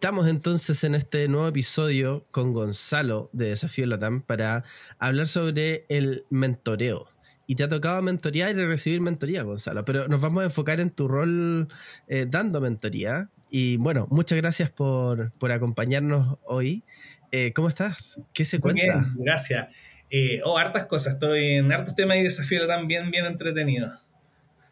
Estamos entonces en este nuevo episodio con Gonzalo de Desafío Latam para hablar sobre el mentoreo. Y te ha tocado mentorear y recibir mentoría, Gonzalo, pero nos vamos a enfocar en tu rol eh, dando mentoría. Y bueno, muchas gracias por, acompañarnos hoy. Eh, ¿Cómo estás? ¿Qué se cuenta? Bien, gracias. Eh, oh, hartas cosas. Estoy en hartos temas y desafío Latam bien, bien entretenido.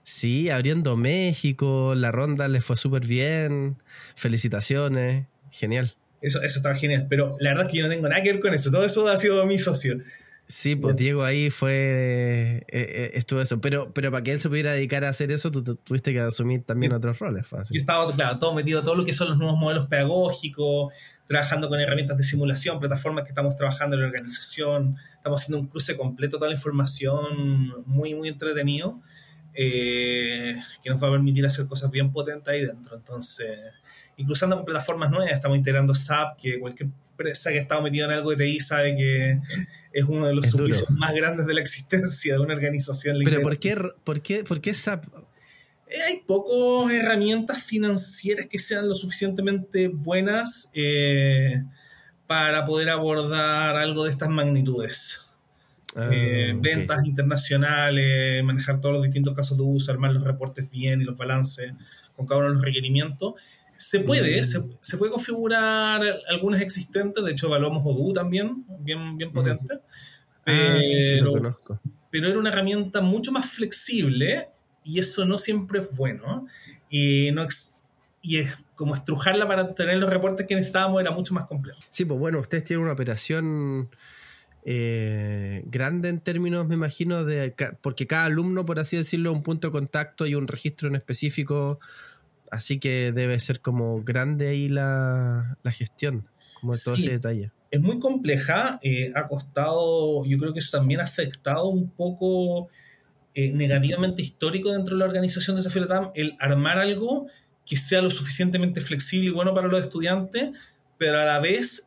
Sí, abriendo México, la ronda le fue súper bien. Felicitaciones, genial. Eso, eso estaba genial, pero la verdad es que yo no tengo nada que ver con eso. Todo eso ha sido mi socio. Sí, pues Diego ahí fue, eh, eh, estuvo eso, pero, pero para que él se pudiera dedicar a hacer eso, tú, tuviste que asumir también otros roles. Fácil. Yo estaba, claro, todo metido, todo lo que son los nuevos modelos pedagógicos, trabajando con herramientas de simulación, plataformas que estamos trabajando en la organización, estamos haciendo un cruce completo, toda la información muy, muy entretenido. Eh, que nos va a permitir hacer cosas bien potentes ahí dentro. Entonces, incluso con plataformas nuevas, estamos integrando SAP, que cualquier empresa que ha estado metida en algo de TI sabe que es uno de los servicios más grandes de la existencia de una organización. Pero ¿por qué, por, qué, ¿por qué SAP? Eh, hay pocas herramientas financieras que sean lo suficientemente buenas eh, para poder abordar algo de estas magnitudes. Ah, eh, ventas internacionales, manejar todos los distintos casos de uso, armar los reportes bien y los balances con cada uno de los requerimientos. Se puede, mm. se, puede configurar algunas existentes, de hecho evaluamos Odoo también, bien, bien potente. Ah, pero, pero era una herramienta mucho más flexible y eso no siempre es bueno. Y, no y es como estrujarla para tener los reportes que necesitábamos era mucho más complejo. Sí, pues bueno, ustedes tienen una operación eh, grande en términos, me imagino, de porque cada alumno, por así decirlo, un punto de contacto y un registro en específico, así que debe ser como grande ahí la, gestión, como todo ese detalle. Es muy compleja, eh, ha costado, yo creo que eso también ha afectado un poco eh, negativamente histórico dentro de la organización de Desafío TAM, el armar algo que sea lo suficientemente flexible y bueno para los estudiantes, pero a la vez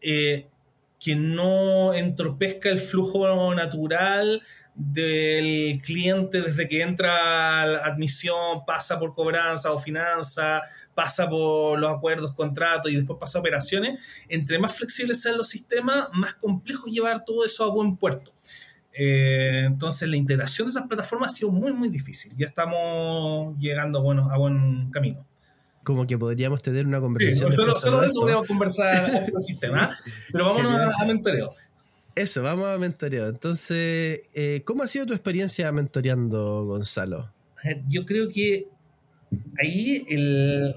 que no entorpezca el flujo natural del cliente desde que entra a la admisión, pasa por cobranza o finanza, pasa por los acuerdos, contratos y después pasa a operaciones. Entre más flexibles sean los sistemas, más complejo llevar todo eso a buen puerto. Eh, entonces la integración de esas plataformas ha sido muy, muy difícil. Ya estamos llegando bueno, a buen camino como que podríamos tener una conversación. Sí, solo, solo de eso podemos conversar en el sistema, pero vámonos a, mentoreo. Eso, vamos a mentoreo. Entonces, eh, ¿cómo ha sido tu experiencia mentoreando, Gonzalo? Yo creo que ahí el...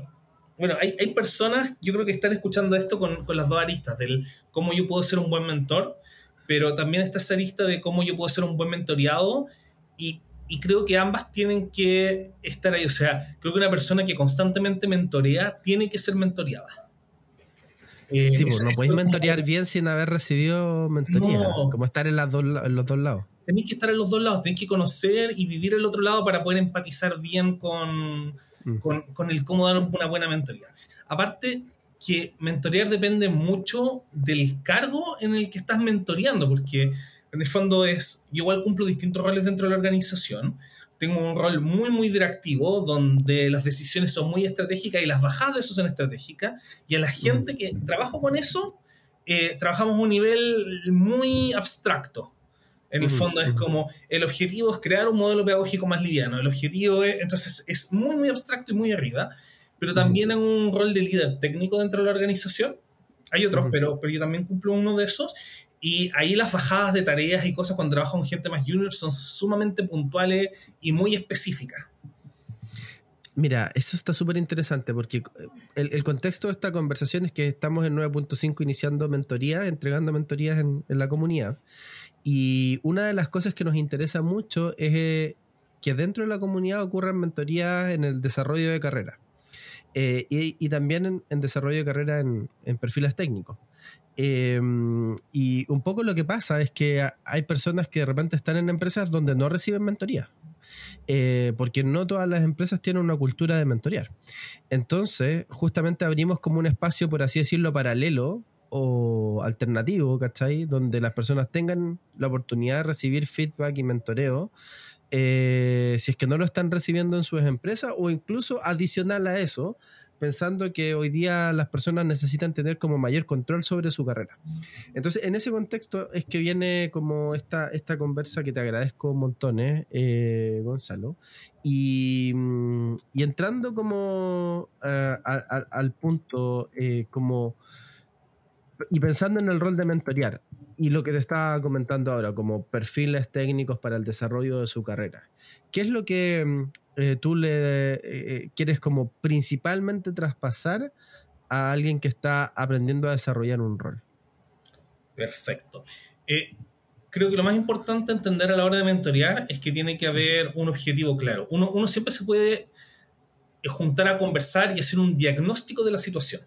Bueno, hay, hay personas, yo creo que están escuchando esto con, con las dos aristas, del cómo yo puedo ser un buen mentor, pero también está esa arista de cómo yo puedo ser un buen mentoreado y y creo que ambas tienen que estar ahí. O sea, creo que una persona que constantemente mentorea tiene que ser mentoreada. Eh, sí, pues no podéis mentorear bien sin haber recibido mentoría. como estar en, las dos, en los dos lados. Tenéis que estar en los dos lados, tenéis que conocer y vivir el otro lado para poder empatizar bien con, mm. con, con el cómo dar una buena mentoría. Aparte, que mentorear depende mucho del cargo en el que estás mentoreando, porque en el fondo es, yo igual cumplo distintos roles dentro de la organización. Tengo un rol muy, muy directivo, donde las decisiones son muy estratégicas y las bajadas de eso son estratégicas. Y a la gente que trabajo con eso, eh, trabajamos a un nivel muy abstracto. En el fondo es como, el objetivo es crear un modelo pedagógico más liviano. El objetivo es, entonces, es muy, muy abstracto y muy arriba. Pero también en un rol de líder técnico dentro de la organización. Hay otros, pero, pero yo también cumplo uno de esos. Y ahí las bajadas de tareas y cosas cuando trabajo con gente más junior son sumamente puntuales y muy específicas. Mira, eso está súper interesante porque el, contexto de esta conversación es que estamos en 9.5 iniciando mentorías, entregando mentorías en, la comunidad. Y una de las cosas que nos interesa mucho es eh, que dentro de la comunidad ocurran mentorías en el desarrollo de carrera eh, y, también en, desarrollo de carrera en perfiles técnicos. Em, y un poco lo que pasa es que hay personas que de repente están en empresas donde no reciben mentoría. Eh, porque no todas las empresas tienen una cultura de mentorear. Entonces, justamente abrimos como un espacio, por así decirlo, paralelo o alternativo, ¿cachai? Donde las personas tengan la oportunidad de recibir feedback y mentoreo, eh, si es que no lo están recibiendo en sus empresas, o incluso adicional a eso, pensando que hoy día las personas necesitan tener como mayor control sobre su carrera. Entonces, en ese contexto es que viene como esta, esta conversa que te agradezco montones, eh, Gonzalo, y, mm, y, entrando como eh, al punto, eh, como y pensando en el rol de mentorear y lo que te estaba comentando ahora, como perfiles técnicos para el desarrollo de su carrera, ¿qué es lo que mm, eh, tú le eh, quieres como principalmente traspasar a alguien que está aprendiendo a desarrollar un rol? Perfecto. Eh, creo que lo más importante entender a la hora de mentorear es que tiene que haber un objetivo claro. Uno, uno siempre se puede juntar a conversar y hacer un diagnóstico de la situación,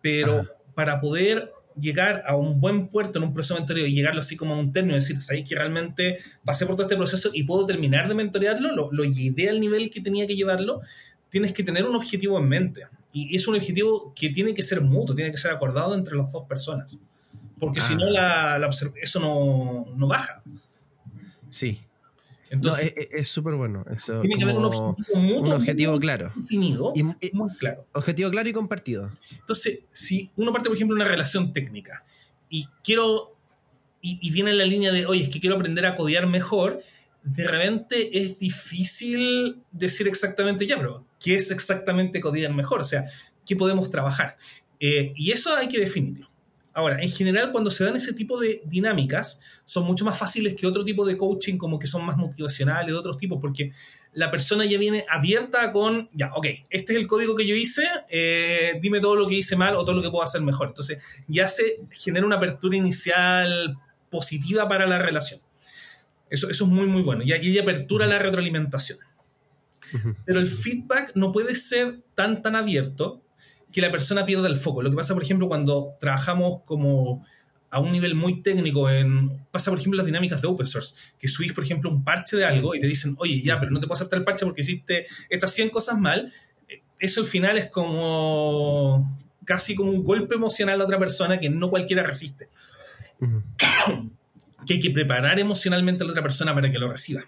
pero para poder llegar a un buen puerto en un proceso de mentoreo y llegarlo así como a un término, decir, ¿sabes que realmente pasé por todo este proceso y puedo terminar de mentorearlo? Lo, lo llevé al nivel que tenía que llevarlo. Tienes que tener un objetivo en mente. Y es un objetivo que tiene que ser mutuo, tiene que ser acordado entre las dos personas. Porque si no, ah. la, eso no, no baja. Sí, entonces, es súper bueno. tiene que haber un objetivo, claro. Definido, y, muy claro. Objetivo claro y compartido. Entonces, si uno parte, por ejemplo, de una relación técnica y quiero, y, viene en la línea de, oye, es que quiero aprender a codear mejor, de repente es difícil decir exactamente ya, pero ¿qué es exactamente codear mejor? O sea, ¿qué podemos trabajar? Eh, y eso hay que definirlo. Ahora, en general, cuando se dan ese tipo de dinámicas, son mucho más fáciles que otro tipo de coaching, como que son más motivacionales, de otros tipos, porque la persona ya viene abierta con, ya, ok, este es el código que yo hice, eh, dime todo lo que hice mal o todo lo que puedo hacer mejor. Entonces, ya se genera una apertura inicial positiva para la relación. Eso, eso es muy, muy bueno. Y ahí apertura la retroalimentación. Pero el feedback no puede ser tan, tan abierto que la persona pierda el foco. Lo que pasa, por ejemplo, cuando trabajamos como a un nivel muy técnico, en, pasa por ejemplo las dinámicas de open source, que subís por ejemplo un parche de algo y te dicen, oye, ya, pero no te puedo aceptar el parche porque hiciste estas 100 cosas mal, eso al final es como casi como un golpe emocional a otra persona que no cualquiera resiste. que hay que preparar emocionalmente a la otra persona para que lo reciba.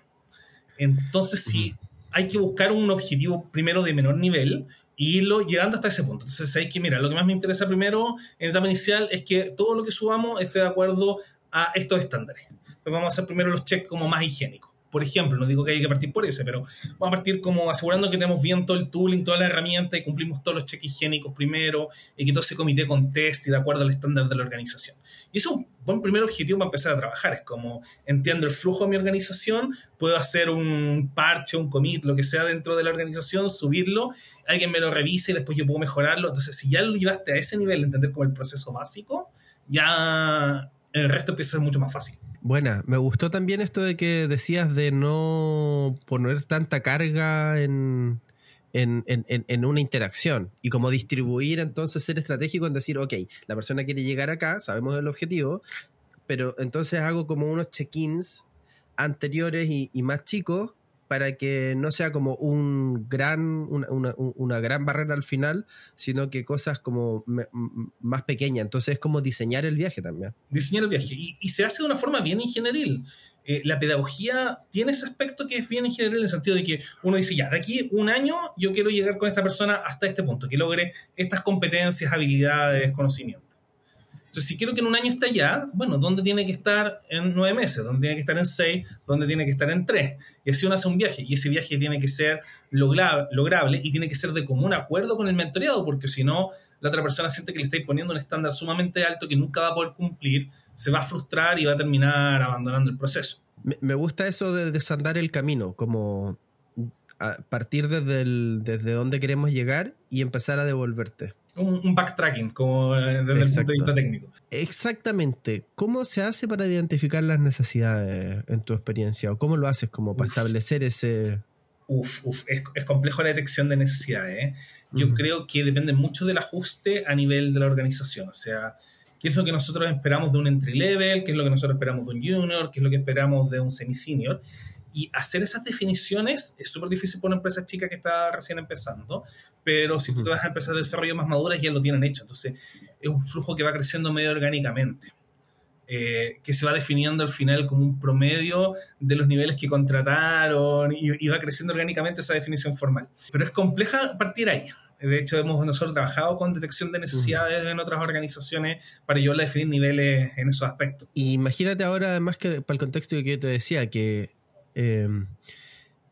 Entonces, sí, hay que buscar un objetivo primero de menor nivel, y irlo llegando hasta ese punto. Entonces hay que, mira, lo que más me interesa primero en etapa inicial es que todo lo que subamos esté de acuerdo a estos estándares. Pues vamos a hacer primero los checks como más higiénicos. Por ejemplo, no digo que hay que partir por ese, pero vamos a partir como asegurando que tenemos bien todo el tooling, toda la herramienta y cumplimos todos los checks higiénicos primero y que todo ese comité conteste de acuerdo al estándar de la organización. Y eso es un buen primer objetivo para empezar a trabajar. Es como entiendo el flujo de mi organización, puedo hacer un parche, un commit, lo que sea dentro de la organización, subirlo, alguien me lo revise y después yo puedo mejorarlo. Entonces, si ya lo llevaste a ese nivel, entender como el proceso básico, ya el resto empieza a ser mucho más fácil. Buena, me gustó también esto de que decías de no poner tanta carga en, en, una interacción y como distribuir entonces ser estratégico en decir, ok, la persona quiere llegar acá, sabemos el objetivo, pero entonces hago como unos check-ins anteriores y, y, más chicos para que no sea como un gran, una, gran barrera al final, sino que cosas como más pequeñas. Entonces es como diseñar el viaje también. Diseñar el viaje. Y, se hace de una forma bien ingenieril. Eh, la pedagogía tiene ese aspecto que es bien ingenieril en el sentido de que uno dice, ya, de aquí un año yo quiero llegar con esta persona hasta este punto, que logre estas competencias, habilidades, conocimientos. Entonces, si quiero que en un año esté allá, bueno, ¿dónde tiene que estar en nueve meses? ¿Dónde tiene que estar en seis? ¿Dónde tiene que estar en tres? Y así uno hace un viaje. Y ese viaje tiene que ser lograble y tiene que ser de común acuerdo con el mentoreado, porque si no, la otra persona siente que le estáis poniendo un estándar sumamente alto que nunca va a poder cumplir, se va a frustrar y va a terminar abandonando el proceso. Me gusta eso de desandar el camino, como partir desde, desde donde queremos llegar y empezar a devolverte un, backtracking, como desde el punto de vista técnico. Exactamente. ¿Cómo se hace para identificar las necesidades en tu experiencia? ¿O cómo lo haces como para establecer ese... Uf, uf, es, complejo la detección de necesidades. ¿eh? Yo creo que depende mucho del ajuste a nivel de la organización. O sea, qué es lo que nosotros esperamos de un entry level, qué es lo que nosotros esperamos de un junior, qué es lo que esperamos de un semi-senior. Y hacer esas definiciones es súper difícil para una empresa chica que está recién empezando, pero si tú te vas a empresas de desarrollo más maduras ya lo tienen hecho. Entonces es un flujo que va creciendo medio orgánicamente. Eh, que se va definiendo al final como un promedio de los niveles que contrataron y, va creciendo orgánicamente esa definición formal. Pero es compleja partir ahí. De hecho, hemos nosotros trabajado con detección de necesidades en otras organizaciones para ayudar a definir niveles en esos aspectos. Y imagínate ahora, además, que para el contexto que yo te decía, que eh,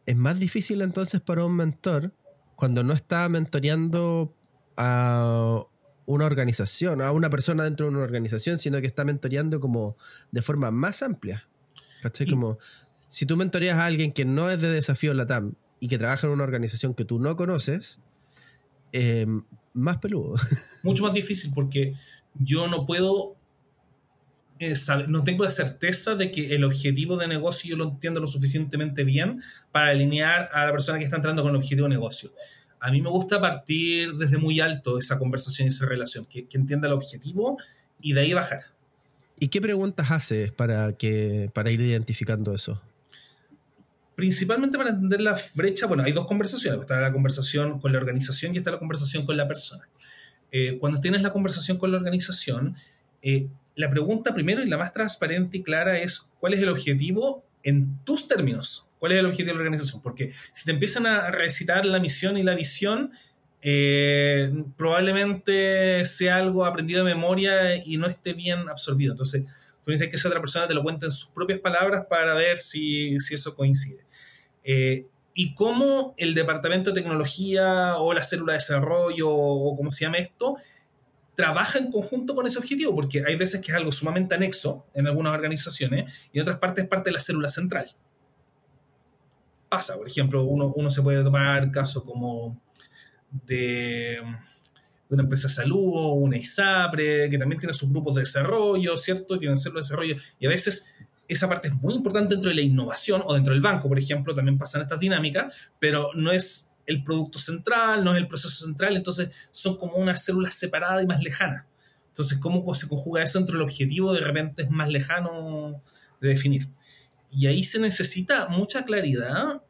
es más difícil entonces para un mentor cuando no está mentoreando a una organización, a una persona dentro de una organización, sino que está mentoreando como de forma más amplia. ¿Cachai? Como si tú mentoreas a alguien que no es de desafío LATAM y que trabaja en una organización que tú no conoces, eh, más peludo. Mucho más difícil porque yo no puedo eh, no tengo la certeza de que el objetivo de negocio yo lo entiendo lo suficientemente bien para alinear a la persona que está entrando con el objetivo de negocio. A mí me gusta partir desde muy alto esa conversación y esa relación, que, entienda el objetivo y de ahí bajar. ¿Y qué preguntas haces para, que, para ir identificando eso? Principalmente para entender la brecha, bueno, hay dos conversaciones, está la conversación con la organización y está la conversación con la persona. Eh, cuando tienes la conversación con la organización, eh, la pregunta primero y la más transparente y clara es cuál es el objetivo en tus términos. ¿Cuál es el objetivo de la organización? Porque si te empiezan a recitar la misión y la visión, eh, probablemente sea algo aprendido de memoria y no esté bien absorbido. Entonces, tú necesitas que esa otra persona te lo cuente en sus propias palabras para ver si, eso coincide. Eh, y cómo el departamento de tecnología o la célula de desarrollo o como se llame esto, trabaja en conjunto con ese objetivo, porque hay veces que es algo sumamente anexo en algunas organizaciones y en otras partes es parte de la célula central. Pasa, por ejemplo, uno, uno se puede tomar caso como de, una empresa de salud una ISAPRE, que también tiene sus grupos de desarrollo, ¿cierto? Tienen células de desarrollo y a veces esa parte es muy importante dentro de la innovación o dentro del banco, por ejemplo, también pasan estas dinámicas, pero no es el producto central, no es el proceso central, entonces son como unas células separadas y más lejanas. Entonces, ¿cómo se conjuga eso entre el objetivo? De repente es más lejano de definir. Y ahí se necesita mucha claridad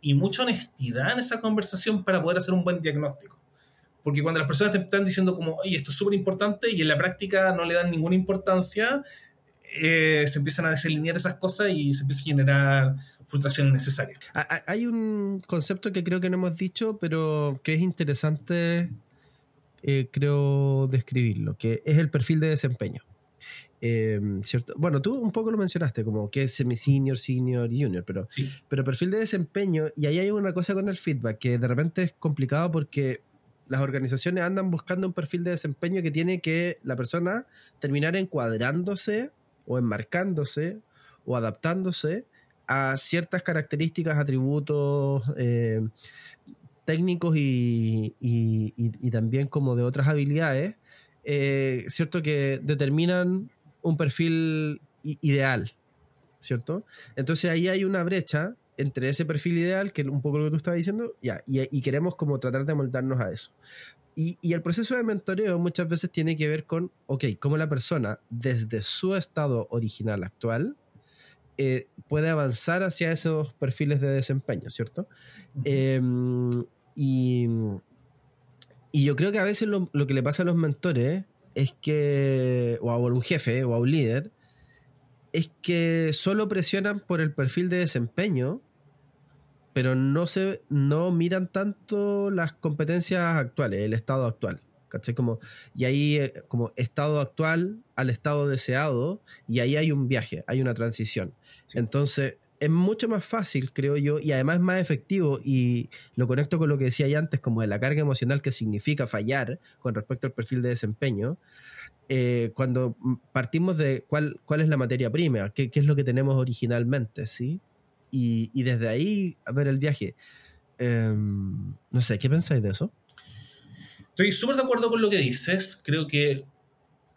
y mucha honestidad en esa conversación para poder hacer un buen diagnóstico. Porque cuando las personas te están diciendo como, oye, esto es súper importante y en la práctica no le dan ninguna importancia, eh, se empiezan a desalinear esas cosas y se empieza a generar frustración innecesaria. Hay un concepto que creo que no hemos dicho, pero que es interesante, eh, creo, describirlo, que es el perfil de desempeño. Em, ¿cierto? Bueno, tú un poco lo mencionaste, como que es semi-senior, senior y junior, pero, pero perfil de desempeño, y ahí hay una cosa con el feedback, que de repente es complicado porque las organizaciones andan buscando un perfil de desempeño que tiene que la persona terminar encuadrándose o enmarcándose o adaptándose a ciertas características, atributos eh, técnicos y, también como de otras habilidades, eh, ¿cierto? Que determinan un perfil ideal, ¿cierto? Entonces ahí hay una brecha entre ese perfil ideal, que es un poco lo que tú estabas diciendo, ya, y, queremos como tratar de moldarnos a eso. Y, y, el proceso de mentoreo muchas veces tiene que ver con, ok, cómo la persona desde su estado original actual eh, puede avanzar hacia esos perfiles de desempeño, ¿cierto? Em, y, yo creo que a veces lo, que le pasa a los mentores es que, o a un jefe o a un líder, es que solo presionan por el perfil de desempeño, pero no, se, no miran tanto las competencias actuales, el estado actual. ¿Cachai? Como, y ahí, eh, como estado actual al estado deseado, y ahí hay un viaje, hay una transición. Entonces, es mucho más fácil, creo yo, y además más efectivo, y lo conecto con lo que decía ya antes, como de la carga emocional que significa fallar con respecto al perfil de desempeño, eh, cuando partimos de cuál, cuál es la materia prima, qué, qué es lo que tenemos originalmente, ¿sí? Y, y desde ahí a ver el viaje. Em, no sé, ¿qué pensáis de eso? Estoy súper de acuerdo con lo que dices. Creo que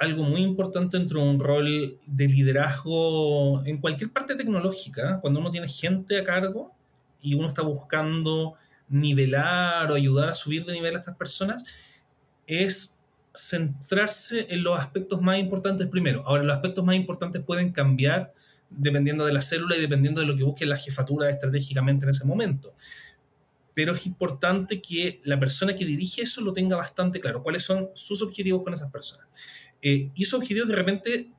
algo muy importante dentro de un rol de liderazgo en cualquier parte tecnológica, cuando uno tiene gente a cargo y uno está buscando nivelar o ayudar a subir de nivel a estas personas, es centrarse en los aspectos más importantes primero. Ahora, los aspectos más importantes pueden cambiar dependiendo de la célula y dependiendo de lo que busque la jefatura estratégicamente en ese momento pero es importante que la persona que dirige eso lo tenga bastante claro, cuáles son sus objetivos con esas personas. Eh, y esos objetivos de repente,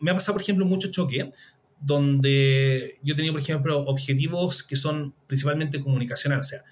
me ha pasado, por ejemplo, mucho choque, donde yo tenía, por ejemplo, objetivos que son principalmente comunicacionales, o sea,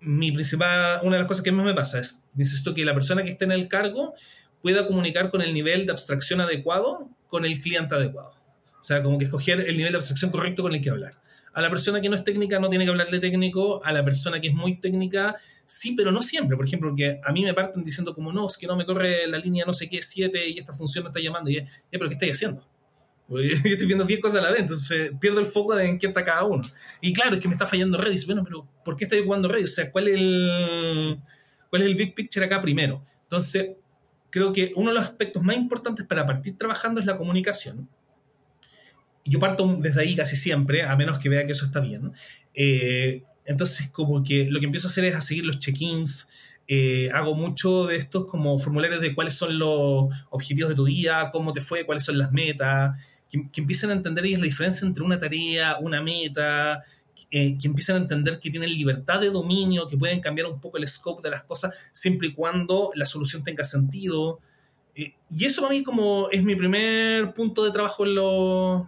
mi principal, una de las cosas que más me pasa es, necesito que la persona que esté en el cargo pueda comunicar con el nivel de abstracción adecuado con el cliente adecuado. O sea, como que escoger el nivel de abstracción correcto con el que hablar. A la persona que no es técnica no tiene que hablarle técnico, a la persona que es muy técnica sí, pero no siempre. Por ejemplo, que a mí me parten diciendo como, no, es que no me corre la línea no sé qué, 7 y esta función no está llamando. Y ya, pero ¿qué estáis haciendo? Yo estoy viendo 10 cosas a la vez, entonces pierdo el foco de en qué está cada uno. Y claro, es que me está fallando Redis. Bueno, pero ¿por qué estoy jugando Redis? O sea, ¿cuál es el, cuál es el big picture acá primero? Entonces, creo que uno de los aspectos más importantes para partir trabajando es la comunicación. Yo parto desde ahí casi siempre, a menos que vea que eso está bien. Eh, entonces, como que lo que empiezo a hacer es a seguir los check-ins. Eh, hago mucho de estos como formularios de cuáles son los objetivos de tu día, cómo te fue, cuáles son las metas, que, empiecen a entender ellos la diferencia entre una tarea, una meta, eh, que empiecen a entender que tienen libertad de dominio, que pueden cambiar un poco el scope de las cosas siempre y cuando la solución tenga sentido. Y eso para mí como es mi primer punto de trabajo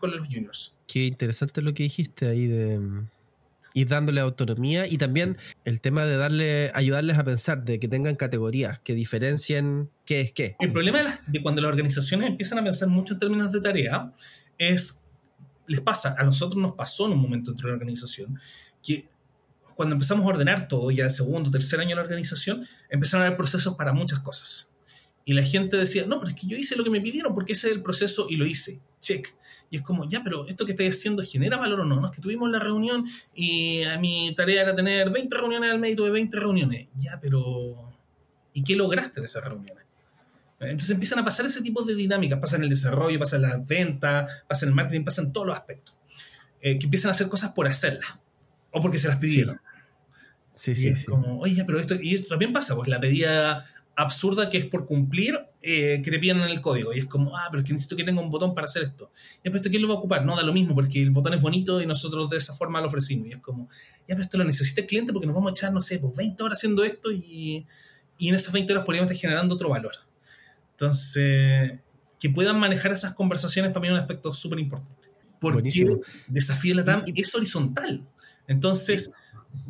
con los juniors. Qué interesante lo que dijiste ahí de ir dándole autonomía y también el tema de darle ayudarles a pensar de que tengan categorías que diferencien qué es qué. El problema de, de cuando las organizaciones empiezan a pensar mucho en términos de tarea es les pasa, a nosotros nos pasó en un momento dentro de la organización que cuando empezamos a ordenar todo, ya el segundo, tercer año de la organización, empezaron a haber procesos para muchas cosas. Y la gente decía, no, pero es que yo hice lo que me pidieron porque ese es el proceso y lo hice. Check. Y es como, ya, pero esto que estoy haciendo genera valor o no. No es que tuvimos la reunión y a mi tarea era tener 20 reuniones al mes y tuve 20 reuniones. Ya, pero ¿y qué lograste de esas reuniones? Entonces empiezan a pasar ese tipo de dinámicas. Pasa en el desarrollo, pasa en la venta, pasa en el marketing, pasa en todos los aspectos. Eh, que empiezan a hacer cosas por hacerlas. O porque se las pidieron. Sí, sí, sí. Como, oye, pero esto, y esto también pasa, pues la pedida absurda que es por cumplir, eh, que te piden en el código. Y es como, ah, pero es que necesito que tenga un botón para hacer esto. Ya, pero esto quién lo va a ocupar? No, da lo mismo, porque el botón es bonito y nosotros de esa forma lo ofrecimos. Y es como, ya, pero esto lo necesita el cliente porque nos vamos a echar, no sé, pues 20 horas haciendo esto y, y en esas 20 horas podríamos estar generando otro valor. Entonces, que puedan manejar esas conversaciones para mí es un aspecto súper importante. Porque Buenísimo. desafío de la TAM es horizontal. Entonces,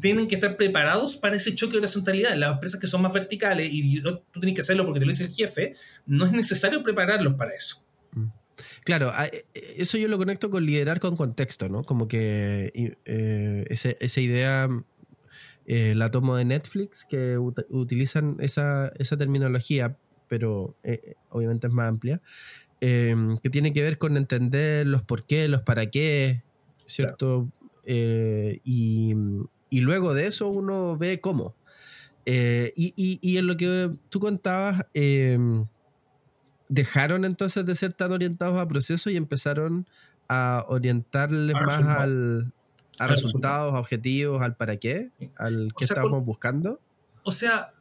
tienen que estar preparados para ese choque de horizontalidad. Las empresas que son más verticales y tú tienes que hacerlo porque te lo dice el jefe, no es necesario prepararlos para eso. Mm. Claro, eso yo lo conecto con liderar con contexto, ¿no? Como que eh, esa, idea eh, la tomo de Netflix, que utilizan esa, esa terminología, pero eh, eh, obviamente es más amplia, em, que tiene que ver con entender los por qué, los para qué, ¿cierto? Eh, y, luego de eso uno ve cómo. y, en lo que tú contabas, em, dejaron entonces de ser tan orientados a procesos y empezaron a orientarles más al, a resultados, a objetivos, al para qué, al que estábamos buscando. O sea,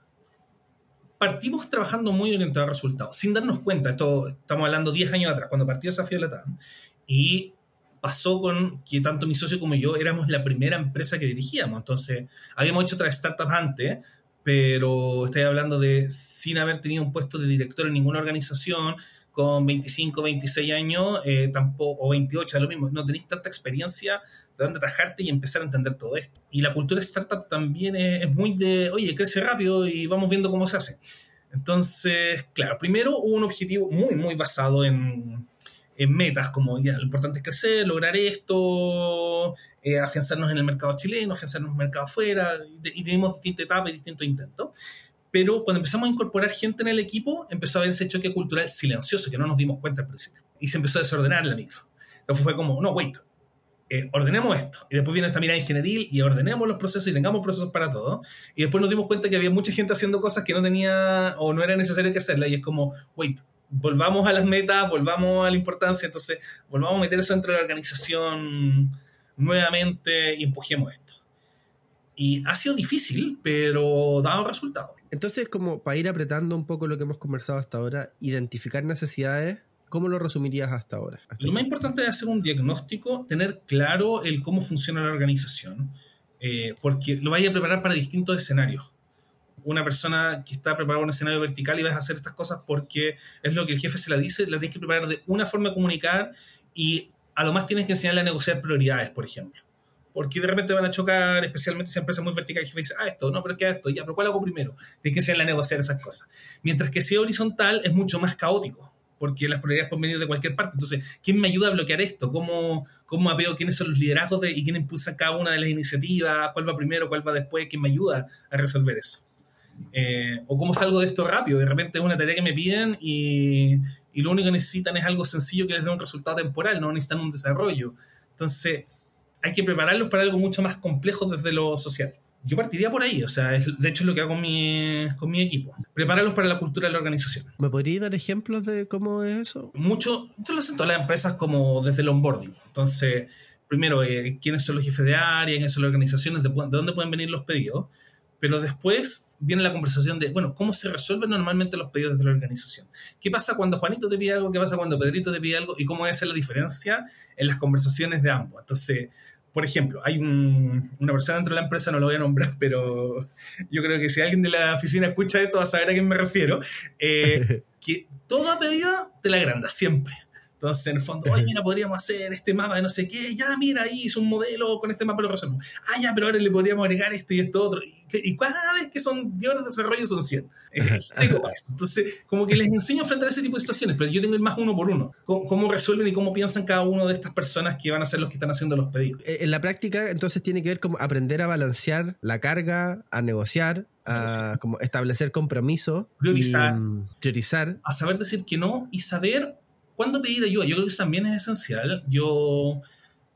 partimos trabajando muy orientado a resultados, sin darnos cuenta, esto estamos hablando 10 años atrás, cuando partió Desafío de la TAM, y pasó con que tanto mi socio como yo éramos la primera empresa que dirigíamos, entonces habíamos hecho otras startups antes, pero estoy hablando de sin haber tenido un puesto de director en ninguna organización, con 25, 26 años, eh, tampoco, o 28, es lo mismo, no tenéis tanta experiencia de dónde trabajarte y empezar a entender todo esto. Y la cultura startup también es, muy de, oye, crece rápido y vamos viendo cómo se hace. Entonces, claro, primero hubo un objetivo muy, muy basado en, metas, como ya, lo importante es crecer, lograr esto, eh, afianzarnos en el mercado chileno, afianzarnos en el mercado afuera, y, tenemos distintas etapas y distintos intentos. Pero cuando empezamos a incorporar gente en el equipo, empezó a haber ese choque cultural silencioso que no nos dimos cuenta al principio. Y se empezó a desordenar la micro. Entonces fue como, no, wait, eh, ordenemos esto. Y después viene esta mirada ingenieril y ordenemos los procesos y tengamos procesos para todo. Y después nos dimos cuenta que había mucha gente haciendo cosas que no tenía o no era necesario que hacerla. Y es como, wait, volvamos a las metas, volvamos a la importancia. Entonces, volvamos a meter eso dentro de la organización nuevamente y empujemos esto. Y ha sido difícil, pero dado resultados. Entonces, como para ir apretando un poco lo que hemos conversado hasta ahora, identificar necesidades ¿Cómo lo resumirías hasta ahora? lo más importante es hacer un diagnóstico, tener claro el cómo funciona la organización, eh, porque lo vaya a preparar para distintos escenarios. Una persona que está preparada para un escenario vertical y vas a hacer estas cosas porque es lo que el jefe se la dice, la tienes que preparar de una forma de comunicar y a lo más tienes que enseñarle a negociar prioridades, por ejemplo. porque de repente van a chocar, especialmente si empresa muy vertical, y dice, ah, esto, no, pero ¿qué esto? Ya, pero ¿cuál hago primero? Tienes que ser la negociar esas cosas. Mientras que si es horizontal es mucho más caótico, porque las prioridades pueden venir de cualquier parte. Entonces, ¿quién me ayuda a bloquear esto? ¿Cómo, cómo veo quiénes son los liderazgos de, y quién impulsa cada una de las iniciativas? ¿Cuál va primero? ¿Cuál va después? ¿Quién me ayuda a resolver eso? Eh, o cómo salgo de esto rápido. De repente es una tarea que me piden y, y, lo único que necesitan es algo sencillo que les dé un resultado temporal, no necesitan un desarrollo. Entonces, hay que prepararlos para algo mucho más complejo desde lo social. Yo partiría por ahí, o sea, de hecho es lo que hago con mi, con mi equipo. Prepararlos para la cultura de la organización. ¿Me podría dar ejemplos de cómo es eso? Mucho, yo lo siento las empresas como desde el onboarding. Entonces, primero, eh, quiénes son los jefes de área, quiénes son las organizaciones, de, de dónde pueden venir los pedidos pero después viene la conversación de, bueno, ¿cómo se resuelven normalmente los pedidos de la organización? ¿Qué pasa cuando Juanito te pide algo? ¿Qué pasa cuando Pedrito te pide algo? ¿Y cómo es la diferencia en las conversaciones de ambos? Entonces, por ejemplo, hay una persona dentro de la empresa, no lo voy a nombrar, pero yo creo que si alguien de la oficina escucha esto va a saber a quién me refiero, eh, que toda pedida te la agranda, siempre. Entonces, en el fondo, oye, mira, podríamos hacer este mapa de no sé qué, ya, mira, ahí hizo un modelo con este mapa lo resolvemos. Ah, ya, pero ahora le podríamos agregar esto y esto otro. Y, cada vez que son 10 horas de desarrollo son 100. Entonces, como que les enseño a enfrentar ese tipo de situaciones, pero yo tengo el más uno por uno. Cómo, resuelven y cómo piensan cada uno de estas personas que van a ser los que están haciendo los pedidos. Eh, en la práctica, entonces, tiene que ver con aprender a balancear la carga, a negociar, a como establecer compromiso, priorizar, y, priorizar, a saber decir que no y saber ¿Cuándo pedir ayuda? Yo creo que eso también es esencial. Yo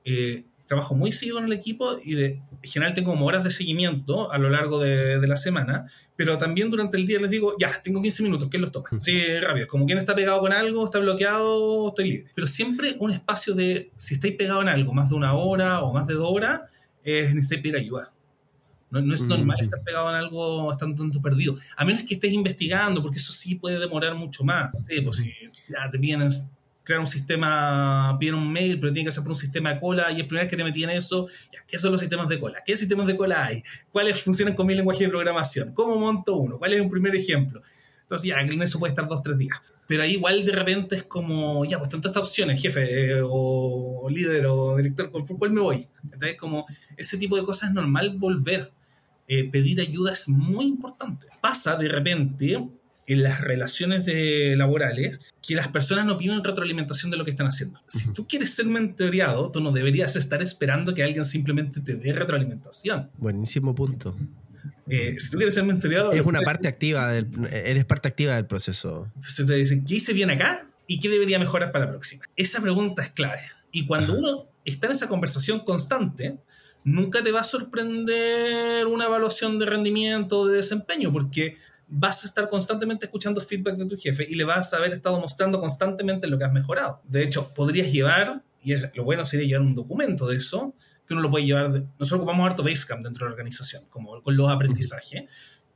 eh, trabajo muy seguido en el equipo y de, en general tengo como horas de seguimiento a lo largo de, la semana, pero también durante el día les digo, ya, tengo 15 minutos, ¿quién los toma? Sí, rápido. Como quien está pegado con algo, está bloqueado, estoy libre. Pero siempre un espacio de, si estáis pegado en algo más de una hora o más de dos horas, es necesitáis pedir ayuda. No, no, es normal estar pegado en algo estando tanto perdido. A menos que estés investigando, porque eso sí puede demorar mucho más. Sí, pues si ya te piden crear un sistema, piden un mail, pero tiene que ser por un sistema de cola y es primera vez que te metí en eso. ¿Qué son los sistemas de cola? ¿Qué sistemas de cola hay? ¿Cuáles funcionan con mi lenguaje de programación? ¿Cómo monto uno? ¿Cuál es un primer ejemplo? Entonces, ya, en eso puede estar dos, tres días. Pero ahí igual de repente es como, ya, pues tantas estas opciones, jefe, eh, o, líder, o director, ¿por cuál me voy? Entonces, como ese tipo de cosas es normal volver eh, pedir ayuda es muy importante. Pasa de repente en las relaciones de laborales que las personas no piden retroalimentación de lo que están haciendo. Si tú quieres ser mentoreado, tú no deberías estar esperando que alguien simplemente te dé retroalimentación. Buenísimo punto. Eh, si tú quieres ser mentoreado... Es una parte activa, del, eres parte activa del proceso. Entonces te dicen, ¿qué hice bien acá? ¿Y qué debería mejorar para la próxima? Esa pregunta es clave. Y cuando uno está en esa conversación constante, nunca te va a sorprender una evaluación de rendimiento o de desempeño, porque vas a estar constantemente escuchando feedback de tu jefe y le vas a haber estado mostrando constantemente lo que has mejorado. De hecho, podrías llevar, y lo bueno sería llevar un documento de eso, que uno lo puede llevar. nosotros ocupamos harto Basecamp dentro de la organización, como con los aprendizajes,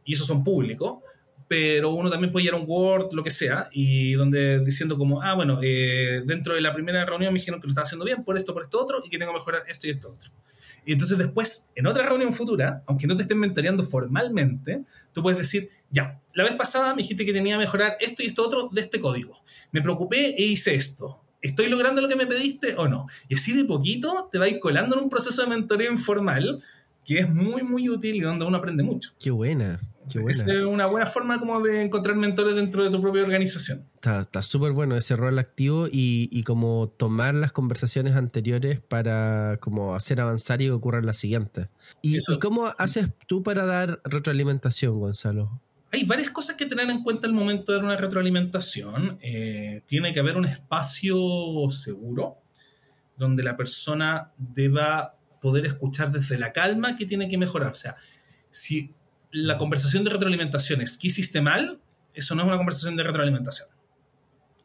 y esos son públicos, pero uno también puede llevar un Word, lo que sea, y donde diciendo como, ah, bueno, eh, dentro de la primera reunión me dijeron que lo estaba haciendo bien por esto, por esto otro, y que tengo que mejorar esto y esto otro. Y entonces después, en otra reunión futura, aunque no te estén mentoreando formalmente, tú puedes decir, ya, la vez pasada me dijiste que tenía que mejorar esto y esto otro de este código. Me preocupé e hice esto. ¿Estoy logrando lo que me pediste o no? Y así de poquito te va a ir colando en un proceso de mentoreo informal que es muy, muy útil y donde uno aprende mucho. Qué buena. Es una buena forma como de encontrar mentores dentro de tu propia organización. Está súper bueno ese rol activo y, y, como tomar las conversaciones anteriores para como hacer avanzar y que ocurran las siguientes. ¿Y, ¿Y, cómo haces tú para dar retroalimentación, Gonzalo? Hay varias cosas que tener en cuenta al momento de dar una retroalimentación. Eh, tiene que haber un espacio seguro donde la persona deba poder escuchar desde la calma que tiene que mejorar. O sea, si la conversación de retroalimentación es ¿qué hiciste mal? Eso no es una conversación de retroalimentación.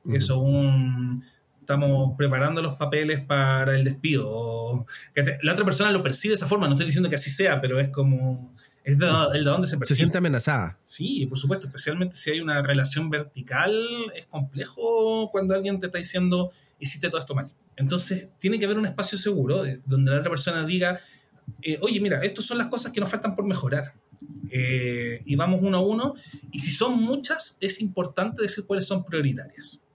Eso es un... Estamos preparando los papeles para el despido. la otra persona lo percibe de esa forma. No estoy diciendo que así sea, pero es como... Es de, dónde se percibe. Se siente amenazada. Sí, por supuesto. Especialmente si hay una relación vertical. Es complejo cuando alguien te está diciendo hiciste todo esto mal. Entonces, tiene que haber un espacio seguro donde la otra persona diga, eh, oye, mira, estas son las cosas que nos faltan por mejorar. Eh, y vamos uno a uno. Y si son muchas, es importante decir cuáles son prioritarias.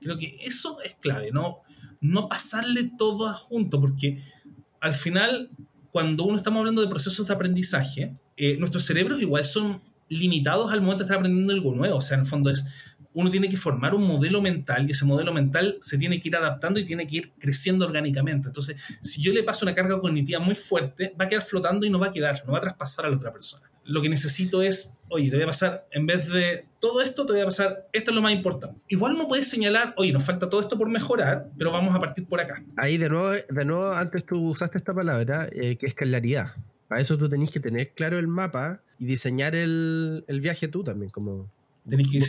Creo que eso es clave, no, no pasarle todo junto, porque al final, cuando uno estamos hablando de procesos de aprendizaje, eh, nuestros cerebros igual son limitados al momento de estar aprendiendo algo nuevo. O sea, en el fondo es, uno tiene que formar un modelo mental y ese modelo mental se tiene que ir adaptando y tiene que ir creciendo orgánicamente. Entonces, si yo le paso una carga cognitiva muy fuerte, va a quedar flotando y no va a quedar, no va a traspasar a la otra persona. Lo que necesito es, oye, te voy a pasar, en vez de todo esto, te voy a pasar, esto es lo más importante. Igual no puedes señalar, oye, nos falta todo esto por mejorar, pero vamos a partir por acá. Ahí de nuevo, de nuevo antes tú usaste esta palabra, eh, que es claridad. Para eso tú tenés que tener claro el mapa y diseñar el, el viaje tú también, como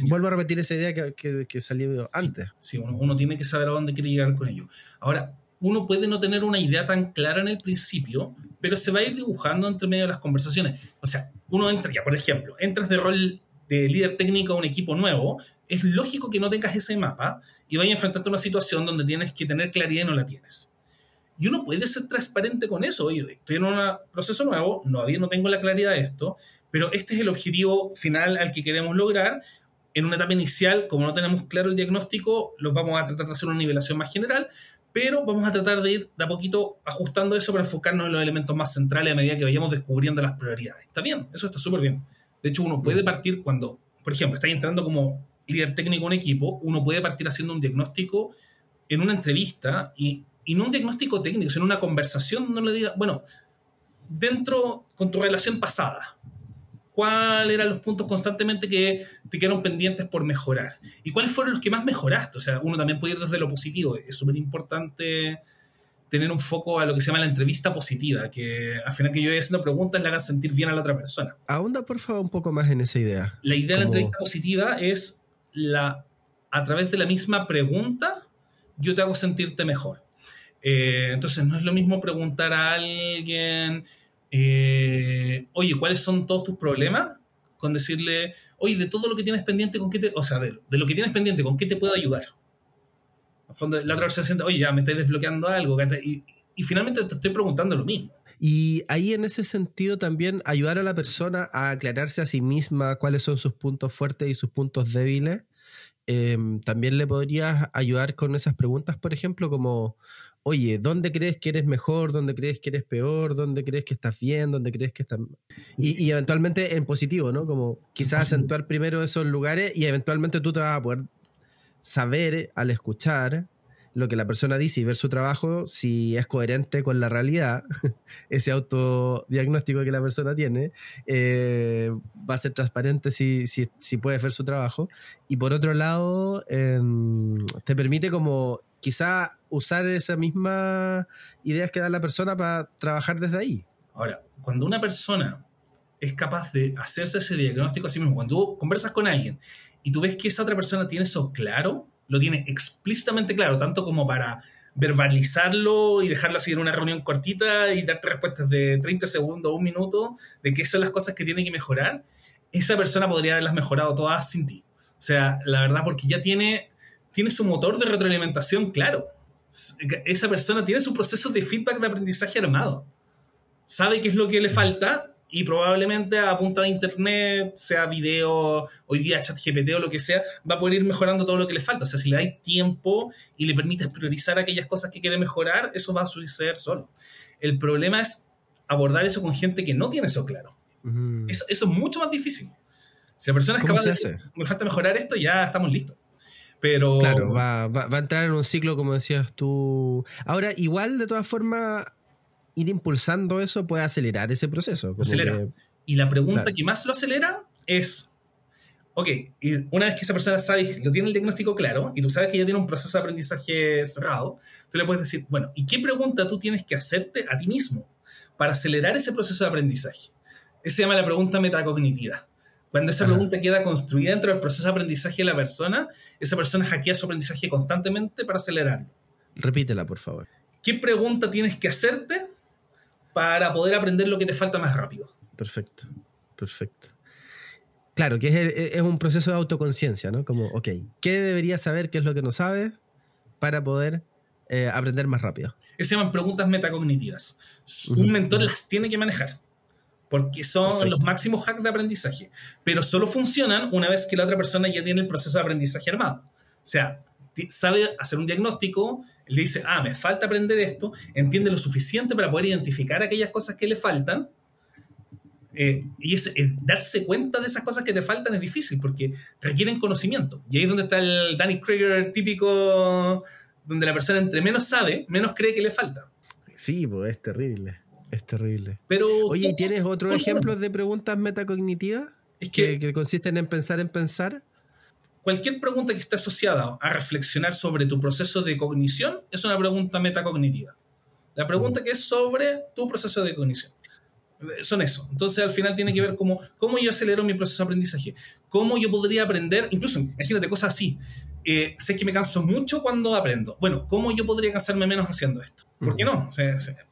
Vuelvo a repetir esa idea que, que, salió antes. Sí, uno, tiene que saber a dónde quiere llegar con ello. Ahora, uno puede no tener una idea tan clara en el principio, pero se va a ir dibujando entre medio de las conversaciones. O sea, uno entra ya, por ejemplo, entras de rol de líder técnico a un equipo nuevo, es lógico que no tengas ese mapa y vayas a enfrentarte a una situación donde tienes que tener claridad y no la tienes. Y uno puede ser transparente con eso. Oye, estoy en un proceso nuevo, todavía no tengo la claridad de esto, pero este es el objetivo final al que queremos lograr. En una etapa inicial, como no tenemos claro el diagnóstico, los vamos a tratar de hacer una nivelación más general, pero vamos a tratar de ir de a poquito ajustando eso para enfocarnos en los elementos más centrales a medida que vayamos descubriendo las prioridades. Está bien, eso está súper bien. De hecho, uno puede partir cuando, por ejemplo, está entrando como líder técnico en un equipo, uno puede partir haciendo un diagnóstico en una entrevista y, y no un diagnóstico técnico, sino una conversación donde uno le diga, bueno, dentro con tu relación pasada, cuáles eran los puntos constantemente que te quedaron pendientes por mejorar y cuáles fueron los que más mejoraste. O sea, uno también puede ir desde lo positivo. Es súper importante tener un foco a lo que se llama la entrevista positiva, que al final que yo voy haciendo preguntas le hagan sentir bien a la otra persona. Ahonda, por favor, un poco más en esa idea. La idea de la entrevista positiva es la, a través de la misma pregunta, yo te hago sentirte mejor. Eh, entonces, no es lo mismo preguntar a alguien, eh, oye, ¿cuáles son todos tus problemas? Con decirle, oye, de todo lo que tienes pendiente, ¿con qué te, o sea, de, lo que tienes pendiente, ¿con qué te puedo ayudar? Al fondo, la otra persona siente, oye, ya me estáis desbloqueando algo, y, y finalmente te estoy preguntando lo mismo. Y ahí en ese sentido también ayudar a la persona a aclararse a sí misma cuáles son sus puntos fuertes y sus puntos débiles. Em, también le podrías ayudar con esas preguntas, por ejemplo, como, oye, ¿dónde crees que eres mejor? ¿Dónde crees que eres peor? ¿Dónde crees que estás bien? ¿Dónde crees que estás... Y, y eventualmente en positivo, ¿no? Como quizás acentuar primero esos lugares y eventualmente tú te vas a poder saber al escuchar lo que la persona dice y ver su trabajo, si es coherente con la realidad, ese autodiagnóstico que la persona tiene, eh, va a ser transparente si, si, si puedes ver su trabajo. Y por otro lado, em, te permite como quizá usar esa misma ideas que da la persona para trabajar desde ahí. Ahora, cuando una persona es capaz de hacerse ese diagnóstico a sí mismo, cuando tú conversas con alguien y tú ves que esa otra persona tiene eso claro, lo tiene explícitamente claro, tanto como para verbalizarlo y dejarlo así en una reunión cortita y darte respuestas de 30 segundos un minuto de qué son las cosas que tiene que mejorar, esa persona podría haberlas mejorado todas sin ti. O sea, la verdad, porque ya tiene tiene su motor de retroalimentación claro. Esa persona tiene su proceso de feedback de aprendizaje armado. Sabe qué es lo que le falta y probablemente a punta de internet, sea video, hoy día chat GPT o lo que sea, va a poder ir mejorando todo lo que le falta. O sea, si le dais tiempo y le permites priorizar aquellas cosas que quiere mejorar, eso va a suceder solo. El problema es abordar eso con gente que no tiene eso claro. eso, es mucho más difícil. Si la persona es capaz de me falta mejorar esto, ya estamos listos. Pero... Claro, va, a entrar en un ciclo, como decías tú. Ahora, igual, de todas formas, ir impulsando eso puede acelerar ese proceso. acelera. y la pregunta que más lo acelera es, ok, una vez que esa persona sabe, lo tiene el diagnóstico claro y tú sabes que ya tiene un proceso de aprendizaje cerrado, tú le puedes decir, bueno, ¿y qué pregunta tú tienes que hacerte a ti mismo para acelerar ese proceso de aprendizaje? Esa se llama la pregunta metacognitiva. Cuando esa pregunta queda construida dentro del proceso de aprendizaje de la persona, esa persona hackea su aprendizaje constantemente para acelerarlo. Repítela, por favor. ¿Qué pregunta tienes que hacerte para poder aprender lo que te falta más rápido? Perfecto, perfecto. Claro, que es, un proceso de autoconciencia, ¿no? Como, ok, ¿qué deberías saber? ¿Qué es lo que no sabes? Para poder eh, aprender más rápido. Se llaman preguntas metacognitivas. Un mentor las tiene que manejar porque son los máximos hacks de aprendizaje, pero solo funcionan una vez que la otra persona ya tiene el proceso de aprendizaje armado. O sea, sabe hacer un diagnóstico, le dice, ah, me falta aprender esto, entiende lo suficiente para poder identificar aquellas cosas que le faltan. Eh, y es, darse cuenta de esas cosas que te faltan es difícil porque requieren conocimiento. Y ahí es donde está el Danny Krieger típico, donde la persona entre menos sabe, menos cree que le falta. Sí, pues es terrible. Es terrible. Pero, Oye, ¿y tienes otros ejemplos de preguntas metacognitivas? Es que, que, consisten en pensar en pensar. Cualquier pregunta que esté asociada a reflexionar sobre tu proceso de cognición es una pregunta metacognitiva. La pregunta que es sobre tu proceso de cognición. Son eso. Entonces al final tiene que ver cómo, cómo yo acelero mi proceso de aprendizaje. Cómo yo podría aprender, incluso imagínate cosas así. Eh, sé que me canso mucho cuando aprendo. Bueno, ¿cómo yo podría cansarme menos haciendo esto? ¿Por qué no?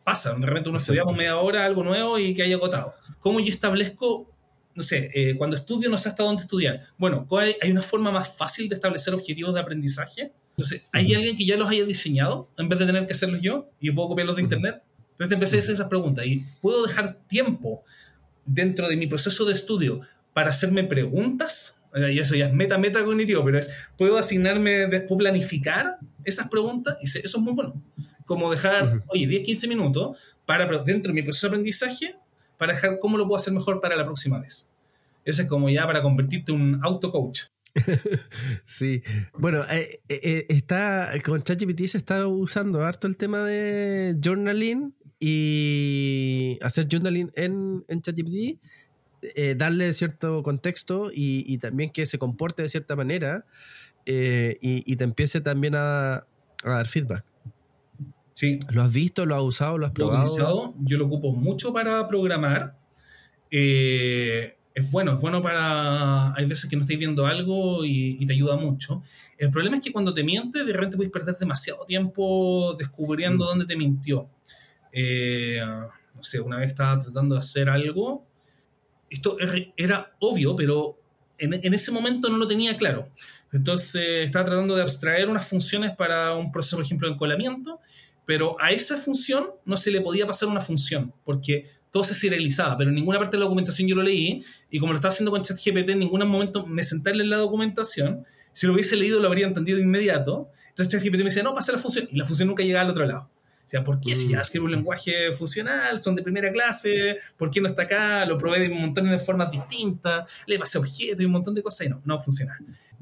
pasa, de repente uno estudiamos media hora algo nuevo y que haya agotado. ¿Cómo yo establezco no sé, eh, cuando estudio no sé hasta dónde estudiar. Bueno, ¿hay una forma más fácil de establecer objetivos de aprendizaje? Entonces, ¿hay alguien que ya los haya diseñado en vez de tener que hacerlos yo y puedo copiarlos de internet? Entonces empecé a hacer esas preguntas y puedo dejar tiempo dentro de mi proceso de estudio para hacerme preguntas. Y eso ya es meta, meta cognitivo, pero es, puedo asignarme, después planificar esas preguntas y eso es muy bueno. Como dejar, oye, 10, 15 minutos para, dentro de mi proceso de aprendizaje, para dejar cómo lo puedo hacer mejor para la próxima vez. Ese es como ya para convertirte en un auto-coach. sí, bueno, eh, eh, eh, está con ChatGPT se está usando harto el tema de journaling y hacer journaling en, en ChatGPT, darle cierto contexto y, también que se comporte de cierta manera y, te empiece también a, a dar feedback. Sí. ¿Lo has visto? ¿Lo has usado? ¿Lo has probado? Yo lo ocupo mucho para programar. Eh, es bueno, es bueno para... Hay veces que no estáis viendo algo y, te ayuda mucho. El problema es que cuando te miente, de repente puedes perder demasiado tiempo descubriendo mm. dónde te mintió. Eh, no sé, una vez estaba tratando de hacer algo. Esto era obvio, pero en, en, ese momento no lo tenía claro. Entonces estaba tratando de abstraer unas funciones para un proceso, por ejemplo, de encolamiento pero a esa función no se le podía pasar una función, porque todo se serializaba, pero en ninguna parte de la documentación yo lo leí, y como lo estaba haciendo con ChatGPT, en ningún momento me senté en la documentación, si lo hubiese leído lo habría entendido de inmediato, entonces ChatGPT me decía, no, pasa la función, y la función nunca llegaba al otro lado. O sea, ¿por qué si mm. escribo un lenguaje funcional, son de primera clase, por qué no está acá? Lo probé de un montón de formas distintas, le pasé objetos y un montón de cosas y no, no funciona.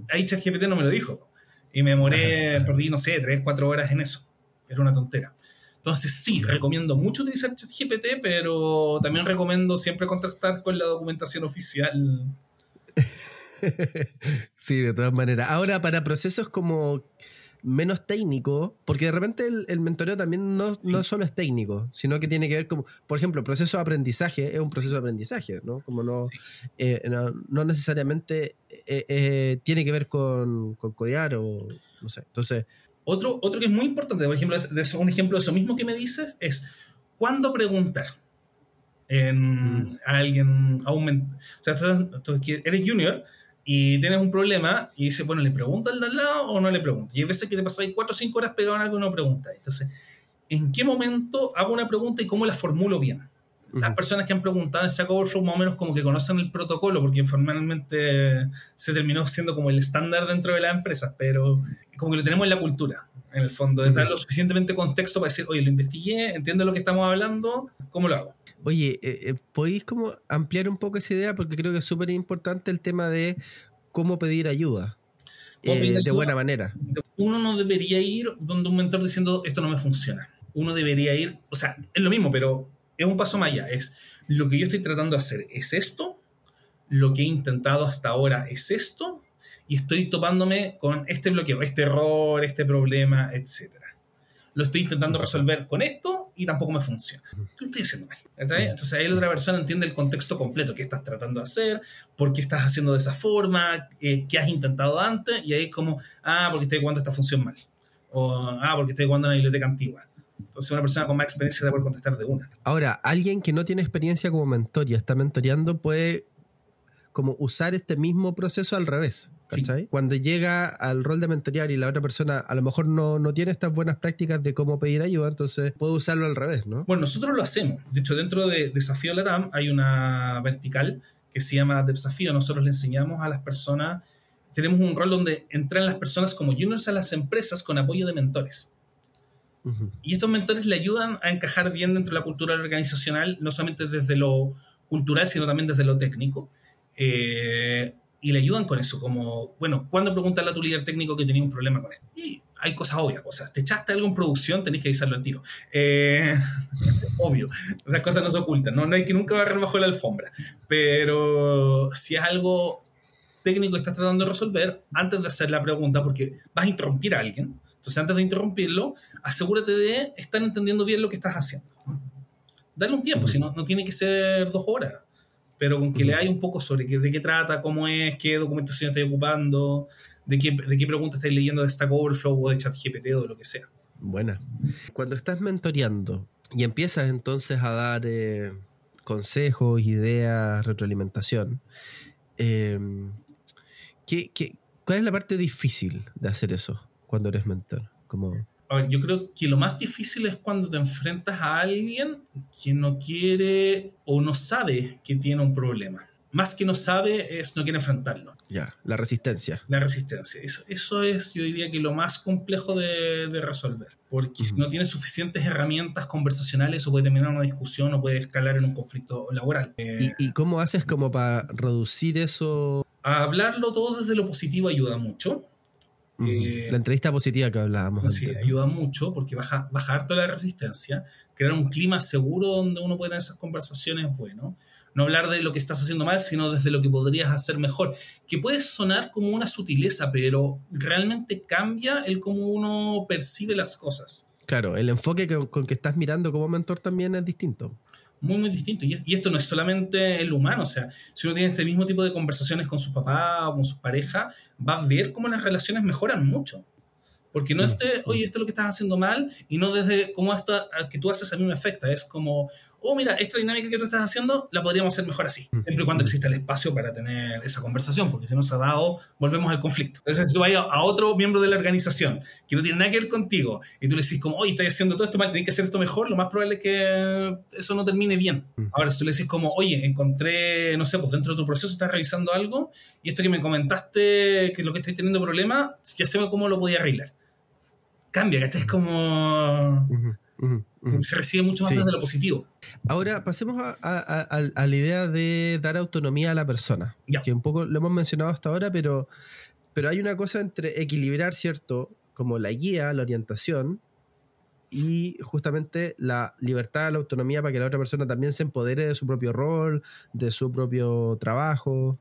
Ahí ChatGPT no me lo dijo. Y me moré, perdí, no sé, 3, 4 horas en eso era una tontera. Entonces sí, recomiendo mucho utilizar ChatGPT, pero también recomiendo siempre contactar con la documentación oficial. sí, de todas maneras. Ahora, para procesos como menos técnicos, porque de repente el, mentoreo también no, no, solo es técnico, sino que tiene que ver como, por ejemplo, el proceso de aprendizaje es un proceso de aprendizaje, ¿no? Como no, eh, no, necesariamente eh, eh, tiene que ver con, con codear o no sé. Entonces, otro, otro que es muy importante, por ejemplo, un ejemplo de eso mismo que me dices es cuándo preguntar en, mm. a alguien, a un, o sea, eres junior y tienes un problema y dices, bueno, ¿le pregunto al de al lado o no le pregunto? Y hay veces que te ahí cuatro o cinco horas pegado en algo y no preguntas. Entonces, ¿en qué momento hago una pregunta y cómo la formulo bien? Las personas que han preguntado en Stack Overflow más o menos como que conocen el protocolo, porque informalmente se terminó siendo como el estándar dentro de las empresas, pero como que lo tenemos en la cultura, en el fondo, de dar lo suficientemente contexto para decir, oye, lo investigué, entiendo lo que estamos hablando, ¿cómo lo hago? Oye, eh, eh, ¿podéis como ampliar un poco esa idea? Porque creo que es súper importante el tema de cómo pedir ayuda. Eh, de buena manera. Uno no debería ir donde un mentor diciendo esto no me funciona. Uno debería ir, o sea, es lo mismo, pero es un paso más allá. Es lo que yo estoy tratando de hacer es esto, lo que he intentado hasta ahora es esto, y estoy topándome con este bloqueo, este error, este problema, etc. Lo estoy intentando resolver con esto y tampoco me funciona. ¿Qué estoy haciendo mal? Entonces ahí la otra persona entiende el contexto completo, qué estás tratando de hacer, por qué estás haciendo de esa forma, eh, qué has intentado antes, y ahí es como, ah, porque estoy jugando esta función mal. O, ah, porque estoy jugando en la biblioteca antigua. Entonces una persona con más experiencia debe contestar de una. Ahora, alguien que no tiene experiencia como mentor y está mentoreando puede como usar este mismo proceso al revés. ¿cachai? Cuando llega al rol de mentorear y la otra persona a lo mejor no, no, tiene estas buenas prácticas de cómo pedir ayuda, entonces puede usarlo al revés, ¿no? Bueno, nosotros lo hacemos. De hecho, dentro de Desafío Latam hay una vertical que se llama Desafío. Nosotros le enseñamos a las personas tenemos un rol donde entran las personas como juniors a las empresas con apoyo de mentores. Y estos mentores le ayudan a encajar bien dentro de la cultura organizacional, no solamente desde lo cultural, sino también desde lo técnico. Eh, y le ayudan con eso, como, bueno, ¿cuándo preguntarle a tu líder técnico que tenía un problema con esto? Y hay cosas obvias, o sea, te echaste algo en producción, tenés que avisarlo al tiro. Eh, obvio, esas cosas no se ocultan, ¿no? no hay que nunca barrer bajo la alfombra, pero si es algo técnico que estás tratando de resolver, antes de hacer la pregunta, porque vas a interrumpir a alguien, entonces antes de interrumpirlo, asegúrate de estar entendiendo bien lo que estás haciendo. Dale un tiempo, si no, no tiene que ser dos horas pero con que le hay un poco sobre qué, de qué trata, cómo es, qué documentación estáis ocupando, de qué, de qué preguntas estáis leyendo de Stack Overflow o de ChatGPT o de lo que sea. Buena. Cuando estás mentoreando y empiezas entonces a dar eh, consejos, ideas, retroalimentación, eh, ¿qué, qué, cuál es la parte difícil de hacer eso cuando eres mentor? Como a ver, yo creo que lo más difícil es cuando te enfrentas a alguien que no quiere o no sabe que tiene un problema. Más que no sabe es no quiere enfrentarlo. Ya, la resistencia. La resistencia. Eso, eso es, yo diría que lo más complejo de, de resolver. Porque si no tienes suficientes herramientas conversacionales o puede terminar una discusión o puede escalar en un conflicto laboral. ¿Y, ¿Y cómo haces como para reducir eso? A hablarlo todo desde lo positivo ayuda mucho eh, la entrevista positiva que hablábamos. Sí, ayuda mucho porque baja, baja harto la resistencia, crear un clima seguro donde uno puede tener esas conversaciones bueno. No hablar de lo que estás haciendo mal, sino desde lo que podrías hacer mejor. Que puede sonar como una sutileza, pero realmente cambia el cómo uno percibe las cosas. Claro, el enfoque con que estás mirando como mentor también es distinto muy, muy distinto. Y, esto no es solamente el humano, o sea, si uno tiene este mismo tipo de conversaciones con su papá o con su pareja, va a ver cómo las relaciones mejoran mucho. Porque no es de, oye, esto es lo que estás haciendo mal, y no desde cómo esto que tú haces a mí me afecta. Es como, oh, mira, esta dinámica que tú estás haciendo la podríamos hacer mejor así. Siempre y cuando exista el espacio para tener esa conversación, porque si no se ha dado, volvemos al conflicto. Entonces, si tú vas a otro miembro de la organización que no tiene nada que ver contigo, y tú le decís como, oye, estás haciendo todo esto mal, tenés que hacer esto mejor, lo más probable es que eso no termine bien. Ahora, si tú le decís como, oye, encontré, no sé, pues dentro de tu proceso estás revisando algo, y esto que me comentaste, que es lo que estáis teniendo problema, ya sé cómo lo podía arreglar cambia, que es como... Se recibe mucho más de lo positivo. Ahora pasemos a, la idea de dar autonomía a la persona, que un poco lo hemos mencionado hasta ahora, pero, pero hay una cosa entre equilibrar, ¿cierto? Como la guía, la orientación y justamente la libertad, la autonomía para que la otra persona también se empodere de su propio rol, de su propio trabajo.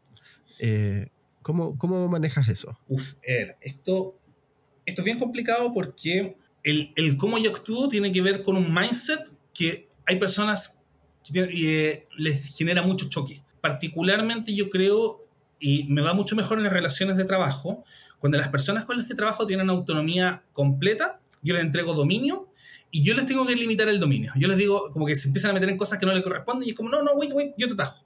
Eh, ¿cómo, ¿cómo, manejas eso? Uf, esto esto es bien complicado porque el, cómo yo actúo tiene que ver con un mindset que hay personas que eh, les genera mucho choque. Particularmente yo creo, y me va mucho mejor en las relaciones de trabajo, cuando las personas con las que trabajo tienen autonomía completa, yo les entrego dominio y yo les tengo que limitar el dominio. Yo les digo como que se empiezan a meter en cosas que no les corresponden y es como, no, no, wait, wait, yo te tajo.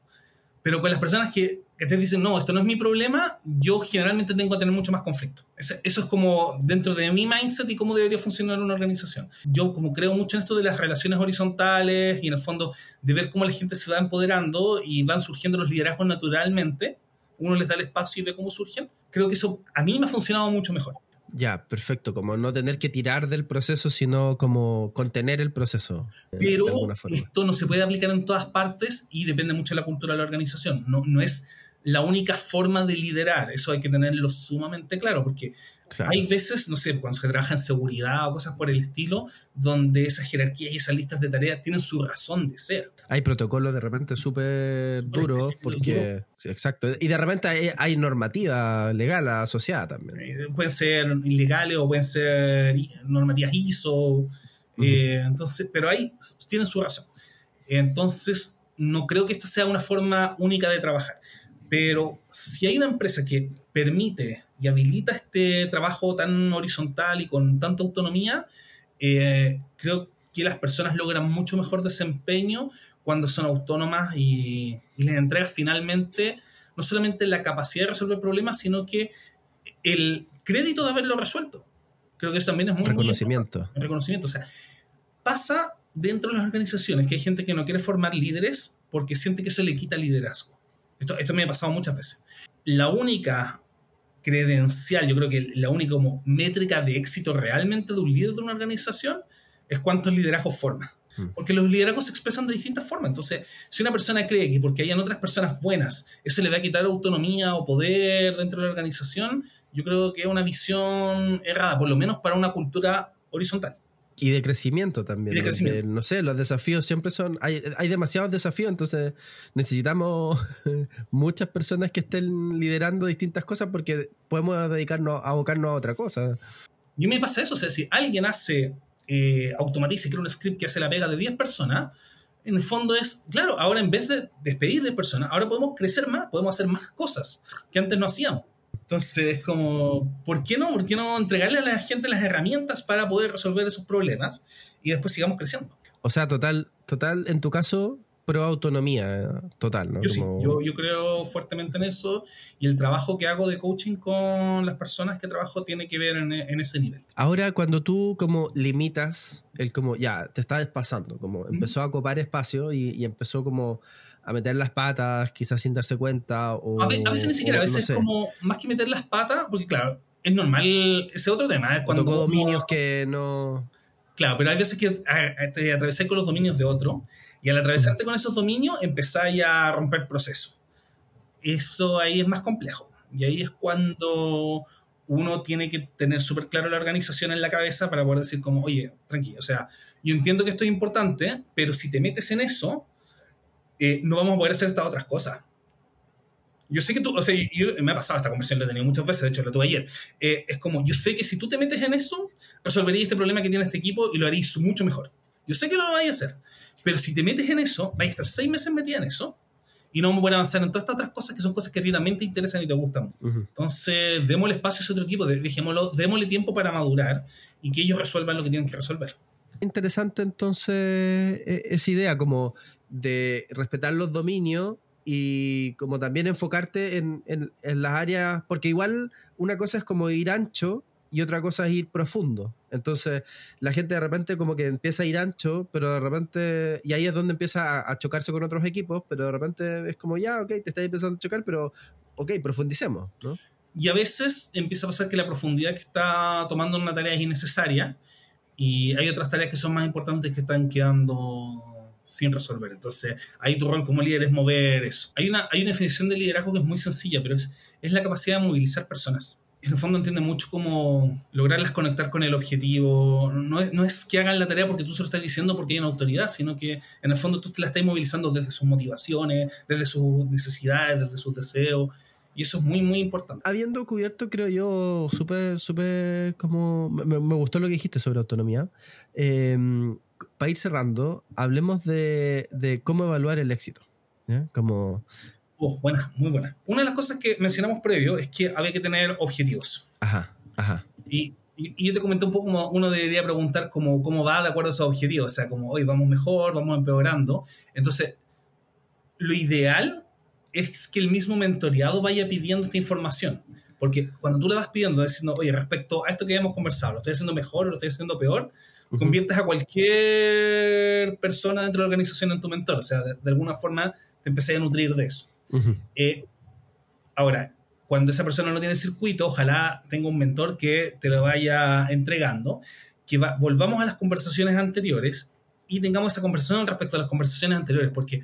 Pero con las personas que, que te dicen, no, esto no es mi problema, yo generalmente tengo que tener mucho más conflicto. Eso, es como dentro de mi mindset y cómo debería funcionar una organización. Yo como creo mucho en esto de las relaciones horizontales y en el fondo de ver cómo la gente se va empoderando y van surgiendo los liderazgos naturalmente, uno les da el espacio y ve cómo surgen, creo que eso a mí me ha funcionado mucho mejor. Ya, perfecto, como no tener que tirar del proceso, sino como contener el proceso. Eh, Pero esto no se puede aplicar en todas partes y depende mucho de la cultura de la organización. No, no es la única forma de liderar, eso hay que tenerlo sumamente claro, porque hay veces, no sé, cuando se trabaja en seguridad o cosas por el estilo, donde esas jerarquías y esas listas de tareas tienen su razón de ser. Hay protocolos de repente súper duros, porque. exacto. Y de repente hay, normativa legal asociada también. Eh, pueden ser ilegales o pueden ser normativas ISO. Eh, entonces, pero ahí tienen su razón. Entonces, no creo que esta sea una forma única de trabajar. Pero si hay una empresa que permite y habilita este trabajo tan horizontal y con tanta autonomía, eh, creo que las personas logran mucho mejor desempeño cuando son autónomas y, les entregas finalmente no solamente la capacidad de resolver problemas, sino que el crédito de haberlo resuelto. Creo que eso también es muy reconocimiento. reconocimiento. O sea, pasa dentro de las organizaciones que hay gente que no quiere formar líderes porque siente que eso le quita liderazgo. Esto, esto me ha pasado muchas veces. La única credencial, yo creo que la única como métrica de éxito realmente de un líder de una organización es cuántos liderazgos forma. Mm. Porque los liderazgos se expresan de distintas formas. Entonces, si una persona cree que porque hayan otras personas buenas, eso le va a quitar autonomía o poder dentro de la organización, yo creo que es una visión errada, por lo menos para una cultura horizontal. Y de crecimiento también. no sé, los desafíos siempre son. Hay, hay demasiados desafíos, entonces necesitamos muchas personas que estén liderando distintas cosas porque podemos dedicarnos a abocarnos a otra cosa. Y me pasa eso, o sea, si alguien hace, eh, automatiza y crea un script que hace la pega de 10 personas, en el fondo es, claro, ahora en vez de despedir de personas, ahora podemos crecer más, podemos hacer más cosas que antes no hacíamos. Entonces es como, ¿por qué no? ¿Por qué no entregarle a la gente las herramientas para poder resolver esos problemas y después sigamos creciendo? O sea, total, total, en tu caso, pro autonomía total, ¿no? Yo sí, yo, yo, creo fuertemente en eso y el trabajo que hago de coaching con las personas que trabajo tiene que ver en, en ese nivel. Ahora, cuando tú como limitas el como, ya, te está despasando, como empezó a copar espacio y, y empezó como a meter las patas, quizás sin darse cuenta. O, a, veces ni siquiera, a veces es como más que meter las patas, porque claro, es normal, ese otro tema. Es cuando tocó dominios que no. Claro, pero hay veces que te con los dominios de otro, y al atravesarte con esos dominios empezáis a romper proceso. Eso ahí es más complejo. Y ahí es cuando uno tiene que tener súper claro la organización en la cabeza para poder decir como, oye, tranquilo, o sea, yo entiendo que esto es importante, pero si te metes en eso, eh, no vamos a poder hacer estas otras cosas. Yo sé que tú, o sea, me ha pasado esta conversación, la he tenido muchas veces, de hecho la tuve ayer. Eh, es como, yo sé que si tú te metes en eso, resolverías este problema que tiene este equipo y lo harías mucho mejor. Yo sé que lo vais a hacer, pero si te metes en eso, vais a estar seis meses metida en eso y no vamos a poder avanzar en todas estas otras cosas que son cosas que a ti también te interesan y te gustan. Entonces, démosle espacio a ese otro equipo, dejémoslo, démosle tiempo para madurar y que ellos resuelvan lo que tienen que resolver. Interesante entonces e, esa idea, como de respetar los dominios y como también enfocarte en, en, las áreas, porque igual una cosa es como ir ancho y otra cosa es ir profundo. Entonces la gente de repente como que empieza a ir ancho, pero de repente, y ahí es donde empieza a, chocarse con otros equipos, pero de repente es como ya, ok, te estás empezando a chocar, pero ok, profundicemos. Y a veces empieza a pasar que la profundidad que está tomando una tarea es innecesaria y hay otras tareas que son más importantes que están quedando sin resolver. Entonces, ahí tu rol como líder es mover eso. Hay una, hay una definición de liderazgo que es muy sencilla, pero es, es la capacidad de movilizar personas. En el fondo entiende mucho cómo lograrlas conectar con el objetivo. No es, no es que hagan la tarea porque tú se lo estás diciendo porque hay una autoridad, sino que en el fondo tú te la estás movilizando desde sus motivaciones, desde sus necesidades, desde sus deseos. Y eso es muy, muy importante. Habiendo cubierto, creo yo, súper, súper, como, me, me, gustó lo que dijiste sobre autonomía. Eh, para ir cerrando, hablemos de, cómo evaluar el éxito. Como... Oh, buena, muy buena. Una de las cosas que mencionamos previo es que había que tener objetivos. Ajá, ajá. Y, yo te comenté un poco como uno debería preguntar cómo, cómo va de acuerdo a esos objetivos. O sea, como hoy vamos mejor, vamos empeorando. Entonces, lo ideal es que el mismo mentoreado vaya pidiendo esta información. Porque cuando tú le vas pidiendo, diciendo, oye, respecto a esto que habíamos conversado, ¿lo estoy haciendo mejor o lo estoy haciendo peor? conviertes a cualquier persona dentro de la organización en tu mentor. O sea, de, alguna forma te empecé a nutrir de eso. Eh, ahora, cuando esa persona no tiene circuito, ojalá tenga un mentor que te lo vaya entregando, que volvamos a las conversaciones anteriores y tengamos esa conversación respecto a las conversaciones anteriores, porque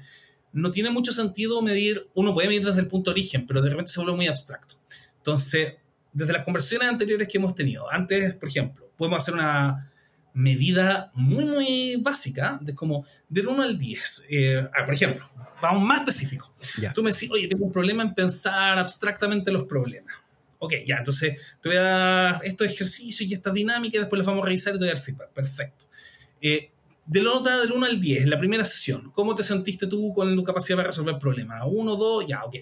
no tiene mucho sentido medir, uno puede medir desde el punto de origen, pero de repente se vuelve muy abstracto. Entonces, desde las conversaciones anteriores que hemos tenido, antes, por ejemplo, podemos hacer una, medida muy, muy básica de como del 1 al 10. Eh, por ejemplo, vamos más específico. Tú me decís, oye, tengo un problema en pensar abstractamente los problemas. Ok, ya, entonces te voy a dar estos ejercicios y esta dinámica y después los vamos a revisar y te voy a dar feedback. Perfecto. Eh, de nota del 1 al 10, la primera sesión, ¿cómo te sentiste tú con tu capacidad para resolver problemas? 1, 2, ya, ok.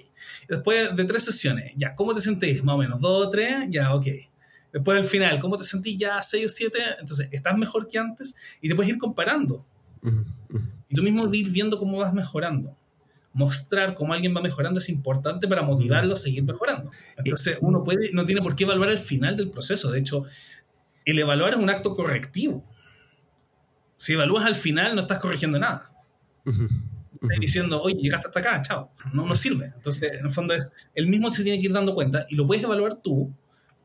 Después de tres sesiones, ya, ¿cómo te sentís? Más o menos, 2, 3, ya, ok. Después al final, ¿cómo te sentís ya 6 o 7? Entonces, estás mejor que antes y te puedes ir comparando. Y tú mismo ir viendo cómo vas mejorando. Mostrar cómo alguien va mejorando es importante para motivarlo a seguir mejorando. Entonces, uno puede, no tiene por qué evaluar al final del proceso. De hecho, el evaluar es un acto correctivo. Si evalúas al final, no estás corrigiendo nada. Estás diciendo, oye, llegaste hasta acá, chao. No, no sirve. Entonces, en el fondo es, el mismo se tiene que ir dando cuenta y lo puedes evaluar tú,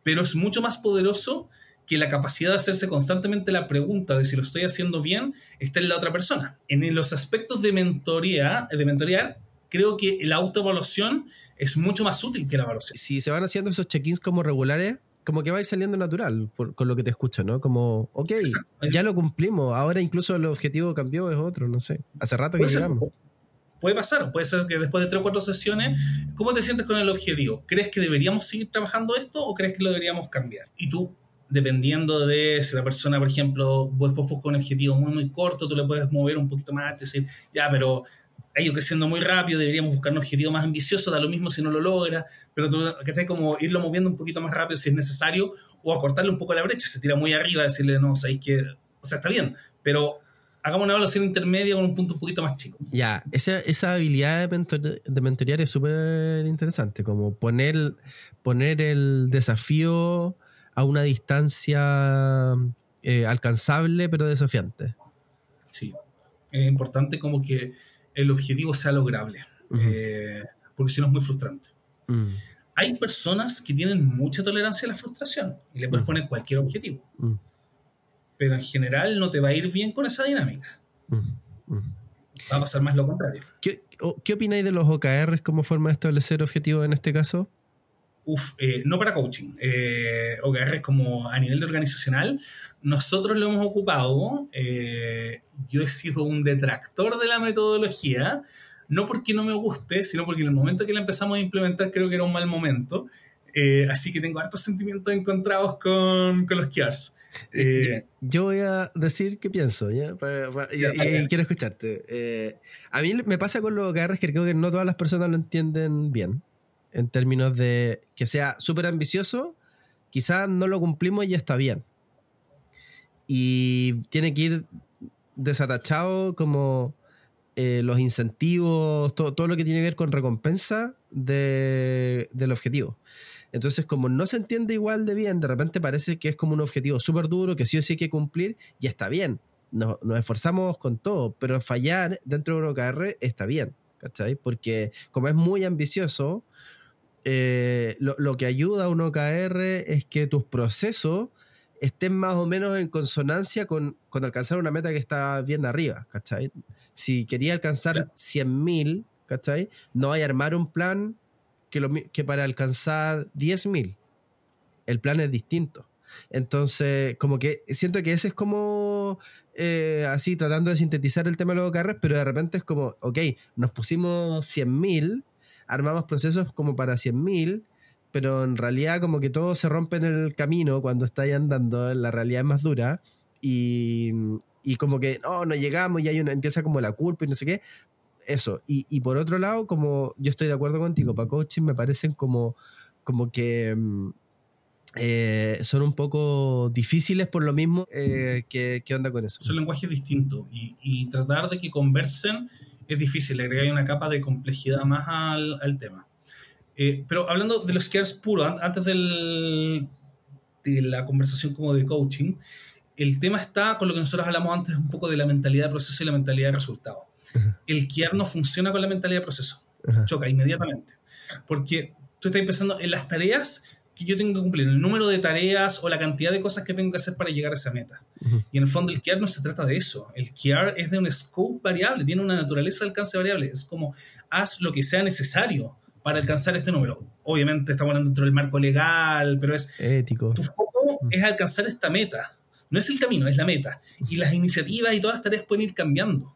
pero es mucho más poderoso que la capacidad de hacerse constantemente la pregunta de si lo estoy haciendo bien está en la otra persona. En los aspectos de mentoría, de mentorear, creo que la autoevaluación es mucho más útil que la evaluación. Si se van haciendo esos check-ins como regulares, como que va a ir saliendo natural con lo que te escucho, ¿no? Como, ok, ya lo cumplimos, ahora incluso el objetivo cambió, es otro, no sé. Hace rato que llegamos. Puede pasar, puede ser que después de tres o cuatro sesiones, ¿cómo te sientes con el objetivo? ¿Crees que deberíamos seguir trabajando esto o crees que lo deberíamos cambiar? Y tú, dependiendo de si la persona, por ejemplo, vos buscar un objetivo muy, muy corto, tú le puedes mover un poquito más, decir, ya, pero ha ido creciendo muy rápido, deberíamos buscar un objetivo más ambicioso, da lo mismo si no lo logra, pero que esté como irlo moviendo un poquito más rápido si es necesario, o acortarle un poco la brecha, se tira muy arriba, decirle, no, sea, que, o sea, está bien, pero hagamos una evaluación intermedia con un punto un poquito más chico. Ya, esa, esa habilidad de, de mentorear es súper interesante, como poner, poner el desafío a una distancia eh, alcanzable pero desafiante. Sí, es importante como que el objetivo sea lograble, eh, porque si no es muy frustrante. Mm. Hay personas que tienen mucha tolerancia a la frustración y le puedes mm. poner cualquier objetivo, mm. pero en general no te va a ir bien con esa dinámica. Va a pasar más lo contrario. ¿Qué, ¿Qué opináis de los OKRs como forma de establecer objetivos en este caso? Uf, eh, no para coaching. Eh, OKRs como a nivel de organizacional, nosotros lo hemos ocupado. Eh, yo he sido un detractor de la metodología, no porque no me guste, sino porque en el momento que la empezamos a implementar creo que era un mal momento. Eh, así que tengo hartos sentimientos encontrados con, con los QRs. Eh, yo voy a decir qué pienso, ¿ya? y, quiero escucharte. a mí me pasa con los OKRs que creo que no todas las personas lo entienden bien, en términos de que sea súper ambicioso, quizás no lo cumplimos y ya está bien y tiene que ir desatachado como eh, los incentivos, todo, todo, lo que tiene que ver con recompensa de, del objetivo. Entonces, como no se entiende igual de bien, de repente parece que es como un objetivo súper duro que sí o sí hay que cumplir y está bien. Nos, nos, esforzamos con todo, pero fallar dentro de un OKR está bien, ¿cachai? Porque como es muy ambicioso, eh, lo, lo, que ayuda a un OKR es que tus procesos estén más o menos en consonancia con, alcanzar una meta que está bien arriba, ¿cachai? Si quería alcanzar 100.000, ¿cachai? No hay armar un plan que, lo, que para alcanzar 10.000. El plan es distinto. Entonces, como que siento que ese es como eh, así tratando de sintetizar el tema de los OKRs, pero de repente es como, ok, nos pusimos 100.000, armamos procesos como para 100.000 pero en realidad como que todo se rompe en el camino cuando estáis andando, la realidad es más dura y, y como que no, no llegamos y hay una, empieza como la culpa y no sé qué. Eso. Y, y por otro lado, como yo estoy de acuerdo contigo, para coaching me parecen como, como que mm, eh, son un poco difíciles por lo mismo. Eh, ¿qué, ¿qué, onda con eso? Son lenguajes distintos y, y, tratar de que conversen es difícil, le agregar una capa de complejidad más al, al tema. Eh, pero hablando de los cares puros, antes del, de la conversación como de coaching, el tema está con lo que nosotros hablamos antes un poco de la mentalidad de proceso y la mentalidad de resultado. El care no funciona con la mentalidad de proceso. Choca inmediatamente. Porque tú estás pensando en las tareas que yo tengo que cumplir, el número de tareas o la cantidad de cosas que tengo que hacer para llegar a esa meta. Y en el fondo el care no se trata de eso. El care es de un scope variable, tiene una naturaleza de alcance variable. Es como haz lo que sea necesario para alcanzar este número. Obviamente estamos hablando dentro del marco legal, pero es ético. Tu foco es alcanzar esta meta. No es el camino, es la meta. Y las iniciativas y todas las tareas pueden ir cambiando.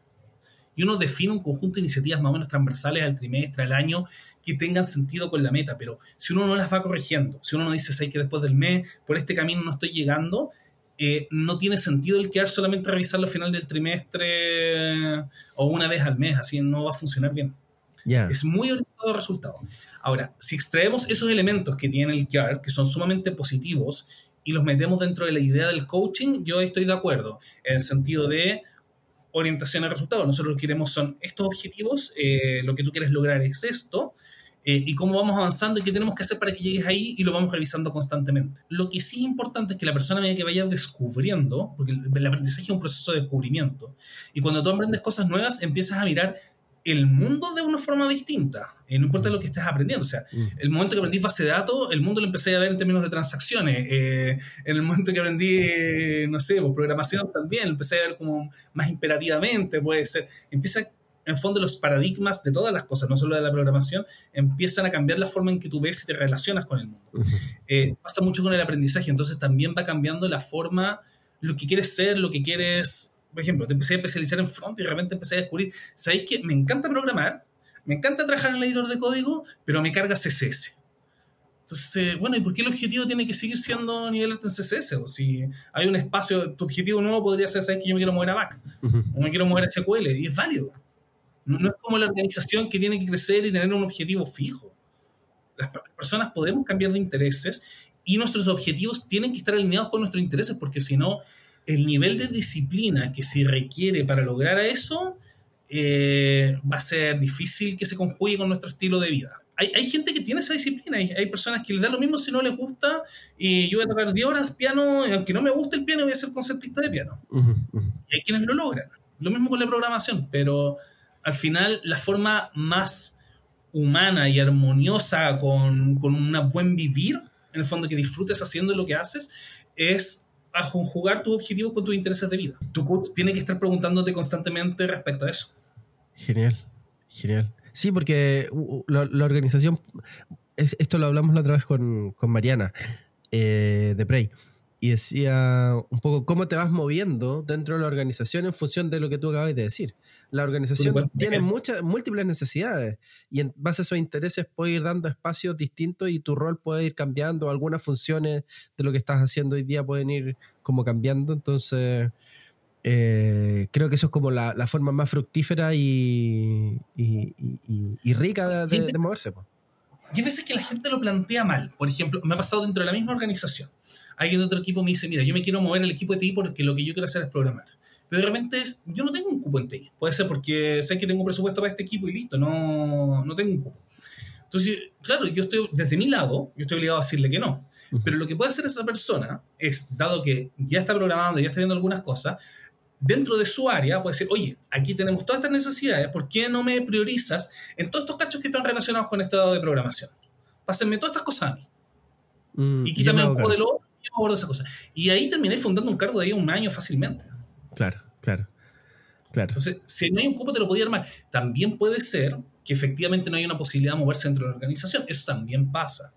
Y uno define un conjunto de iniciativas más o menos transversales al trimestre, al año, que tengan sentido con la meta. Pero si uno no las va corrigiendo, si uno no dice, sé que después del mes, por este camino no estoy llegando, eh, no tiene sentido el quedar solamente revisarlo al final del trimestre o una vez al mes. Así no va a funcionar bien. Es muy orientado a resultados. Ahora, si extraemos esos elementos que tiene el CAR, que son sumamente positivos, y los metemos dentro de la idea del coaching, yo estoy de acuerdo, en el sentido de orientación a resultados. Nosotros lo que queremos son estos objetivos, eh, lo que tú quieres lograr es esto, eh, y cómo vamos avanzando y qué tenemos que hacer para que llegues ahí y lo vamos revisando constantemente. Lo que sí es importante es que la persona medida que vaya descubriendo, porque el, el aprendizaje es un proceso de descubrimiento, y cuando tú aprendes cosas nuevas, empiezas a mirar el mundo de una forma distinta. Y no importa lo que estés aprendiendo. O sea, mm. el momento que aprendí base de datos, el mundo lo empecé a ver en términos de transacciones. Eh, en el momento que aprendí, no sé, pues, programación también, lo empecé a ver como más imperativamente, puede ser. Empieza, en el fondo, los paradigmas de todas las cosas, no solo de la programación, empiezan a cambiar la forma en que tú ves y te relacionas con el mundo. Eh, pasa mucho con el aprendizaje, entonces también va cambiando la forma, lo que quieres ser, lo que quieres por ejemplo, te empecé a especializar en front y de repente empecé a descubrir, ¿sabéis que me encanta programar? Me encanta trabajar en el editor de código, pero me carga CSS. Entonces, eh, bueno, ¿y por qué el objetivo tiene que seguir siendo nivel alto en CSS? O si hay un espacio, tu objetivo nuevo podría ser, ¿sabes que yo me quiero mover a back? O me quiero mover a SQL, y es válido. No, no, es como la organización que tiene que crecer y tener un objetivo fijo. Las personas podemos cambiar de intereses y nuestros objetivos tienen que estar alineados con nuestros intereses, porque si no, el nivel de disciplina que se requiere para lograr eso eh, va a ser difícil que se conjugue con nuestro estilo de vida. Hay, hay gente que tiene esa disciplina, hay, hay, personas que les da lo mismo si no les gusta, y yo voy a tocar 10 horas piano, y aunque no me guste el piano, voy a ser concertista de piano. Y hay quienes lo logran. Lo mismo con la programación, pero al final la forma más humana y armoniosa con, con un buen vivir, en el fondo que disfrutes haciendo lo que haces, es a conjugar tus objetivos con tus intereses de vida. Tu coach tiene que estar preguntándote constantemente respecto a eso. Genial, genial. Sí, porque la, organización, esto lo hablamos la otra vez con, Mariana eh, de Prey, y decía un poco cómo te vas moviendo dentro de la organización en función de lo que tú acabas de decir. La organización tiene muchas, múltiples necesidades y en base a esos intereses puede ir dando espacios distintos y tu rol puede ir cambiando. Algunas funciones de lo que estás haciendo hoy día pueden ir como cambiando. Entonces, eh, creo que eso es como la, forma más fructífera y, y, rica de, moverse. Y hay veces que la gente lo plantea mal. Por ejemplo, me ha pasado dentro de la misma organización. Alguien de otro equipo me dice, mira, yo me quiero mover al equipo de ti porque lo que yo quiero hacer es programar. Pero de repente es, yo no tengo un cupo en TI. Puede ser porque sé que tengo un presupuesto para este equipo y listo, no, no tengo un cupo. Entonces, claro, yo estoy, desde mi lado, yo estoy obligado a decirle que no. Pero lo que puede hacer esa persona es, dado que ya está programando, ya está viendo algunas cosas, dentro de su área puede decir, oye, aquí tenemos todas estas necesidades, ¿por qué no me priorizas en todos estos cachos que están relacionados con este lado de programación? Pásenme todas estas cosas a mí. Mm, y quítame un poco de lo y yo me esas cosas. Y ahí terminé fundando un cargo de ahí un año fácilmente. Claro, claro. Claro. Entonces, si no hay un cupo, te lo podía armar. También puede ser que efectivamente no hay una posibilidad de moverse dentro de la organización. Eso también pasa.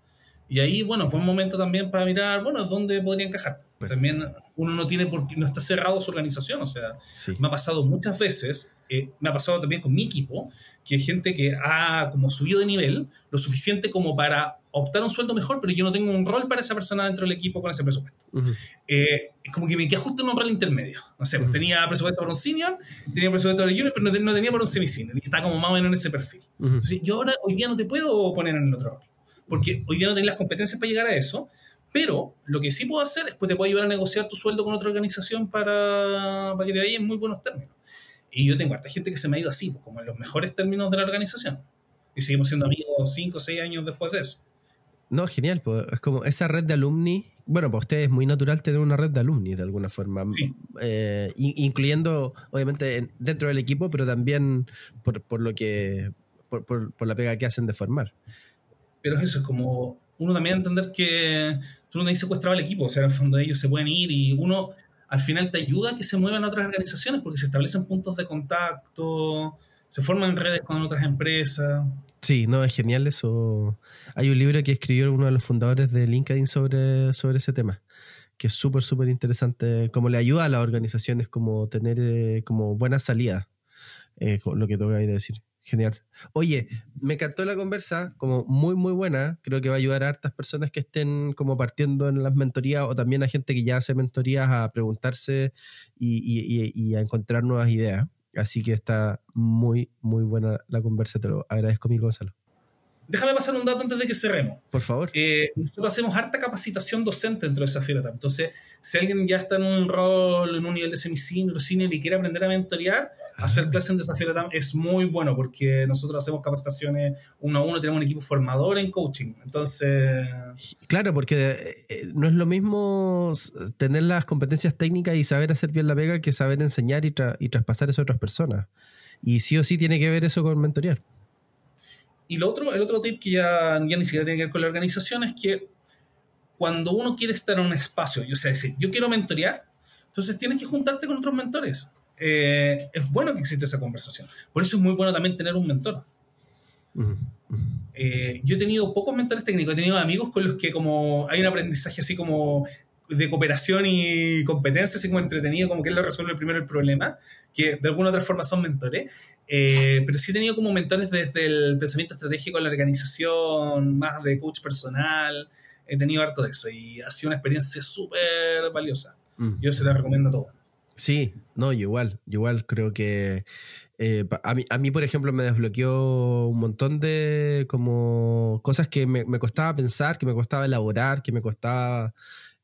Y ahí, bueno, fue un momento también para mirar, bueno, dónde podría encajar. También uno no tiene por no está cerrado su organización. O sea, me ha pasado muchas veces, eh, me ha pasado también con mi equipo, que hay gente que ha como subido de nivel lo suficiente como para optar un sueldo mejor, pero yo no tengo un rol para esa persona dentro del equipo con ese presupuesto. Eh, es como que me quedé justo en un rol intermedio. No sé, pues tenía presupuesto para un senior, tenía presupuesto para un junior, pero no, tenía para un semi-senior. Está como más o menos en ese perfil. yo ahora, hoy día no te puedo poner en el otro rol. Porque hoy día no tengo las competencias para llegar a eso. Pero lo que sí puedo hacer es que te puedo ayudar a negociar tu sueldo con otra organización para, para que te vaya en muy buenos términos. Y yo tengo harta gente que se me ha ido así, pues, como en los mejores términos de la organización. Y seguimos siendo amigos cinco o seis años después de eso. No, genial. Pues, es como esa red de alumni. Bueno, para ustedes es muy natural tener una red de alumni de alguna forma. Eh, incluyendo, obviamente, dentro del equipo, pero también por, por lo que. Por, por, la pega que hacen de formar. Pero eso es como. Uno también entender que tú no secuestrado al equipo. O sea, en el fondo ellos se pueden ir y uno al final te ayuda a que se muevan a otras organizaciones porque se establecen puntos de contacto, se forman redes con otras empresas. Sí, no, es genial eso. Hay un libro que escribió uno de los fundadores de LinkedIn sobre, sobre ese tema, que es súper, súper interesante, como le ayuda a las organizaciones como tener eh, como buena salida, eh, lo que tengo que decir. Genial. Oye, me encantó la conversa, como muy, muy buena. Creo que va a ayudar a hartas personas que estén como partiendo en las mentorías o también a gente que ya hace mentorías a preguntarse y, a encontrar nuevas ideas. Así que está muy, muy buena la conversa. Te lo agradezco, mi Gonzalo. Déjame pasar un dato antes de que cerremos. Por favor. Eh, nosotros hacemos harta capacitación docente dentro de esa fiera. Entonces, si alguien ya está en un rol, en un nivel de semi-senior y quiere aprender a mentorear, hacer clases en Desafío Latam es muy bueno porque nosotros hacemos capacitaciones uno a uno, tenemos un equipo formador en coaching. Entonces. Claro, porque eh, no es lo mismo tener las competencias técnicas y saber hacer bien la pega que saber enseñar y, y traspasar eso a otras personas. Y sí o sí tiene que ver eso con mentorear. Y lo otro, el otro tip que ya, ya ni siquiera tiene que ver con la organización es que cuando uno quiere estar en un espacio, yo sea, decir, yo quiero mentorear, entonces tienes que juntarte con otros mentores. Eh, es bueno que exista esa conversación. Por eso es muy bueno también tener un mentor. Eh, yo he tenido pocos mentores técnicos, he tenido amigos con los que como hay un aprendizaje así como de cooperación y competencia, así como entretenido, como que él lo resuelve primero el problema, que de alguna u otra forma son mentores. Eh, pero sí he tenido como mentores desde el pensamiento estratégico, la organización, más de coach personal. He tenido harto de eso y ha sido una experiencia súper valiosa. Mm. Yo se la recomiendo a todos. Sí, no, igual, igual creo que eh, a, mí, a mí, por ejemplo, me desbloqueó un montón de como cosas que me, me costaba pensar, que me costaba elaborar, que me costaba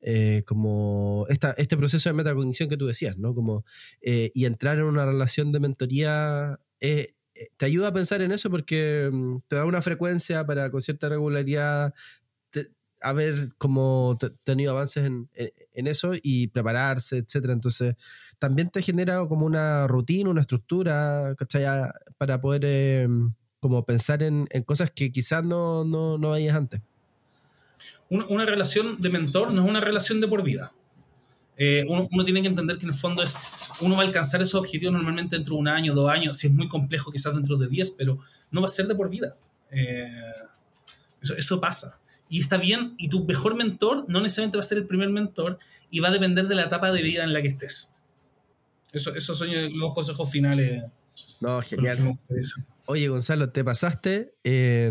eh, como esta, este proceso de metacognición que tú decías, ¿no? Como, eh, y entrar en una relación de mentoría eh, te ayuda a pensar en eso porque mm, te da una frecuencia para con cierta regularidad haber como tenido avances en, en, eso y prepararse, etcétera. Entonces, también te genera como una rutina, una estructura, ¿cachai? Para poder como pensar en, en, cosas que quizás no, no, no veías antes una, relación de mentor no es una relación de por vida. Eh, uno, tiene que entender que en el fondo es, uno va a alcanzar esos objetivos normalmente dentro de un año, dos años, si es muy complejo quizás dentro de diez, pero no va a ser de por vida. Eh, eso, eso, pasa. Y está bien, y tu mejor mentor no necesariamente va a ser el primer mentor y va a depender de la etapa de vida en la que estés. Eso, esos son los consejos finales. No, genial. Oye, Gonzalo, te pasaste. Eh,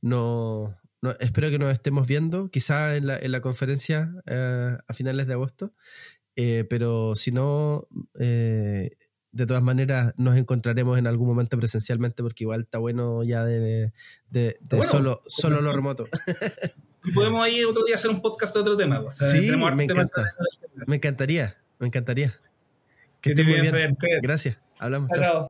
no, espero que nos estemos viendo, quizá en la, en la conferencia eh, a finales de agosto, eh, pero si no, eh, de todas maneras nos encontraremos en algún momento presencialmente porque igual está bueno ya de, de, solo, solo lo remoto. podemos ahí otro día hacer un podcast de otro tema. Pues. Sí, me encanta. Me encantaría, me encantaría. Que, esté muy bien. Gracias. Hablamos.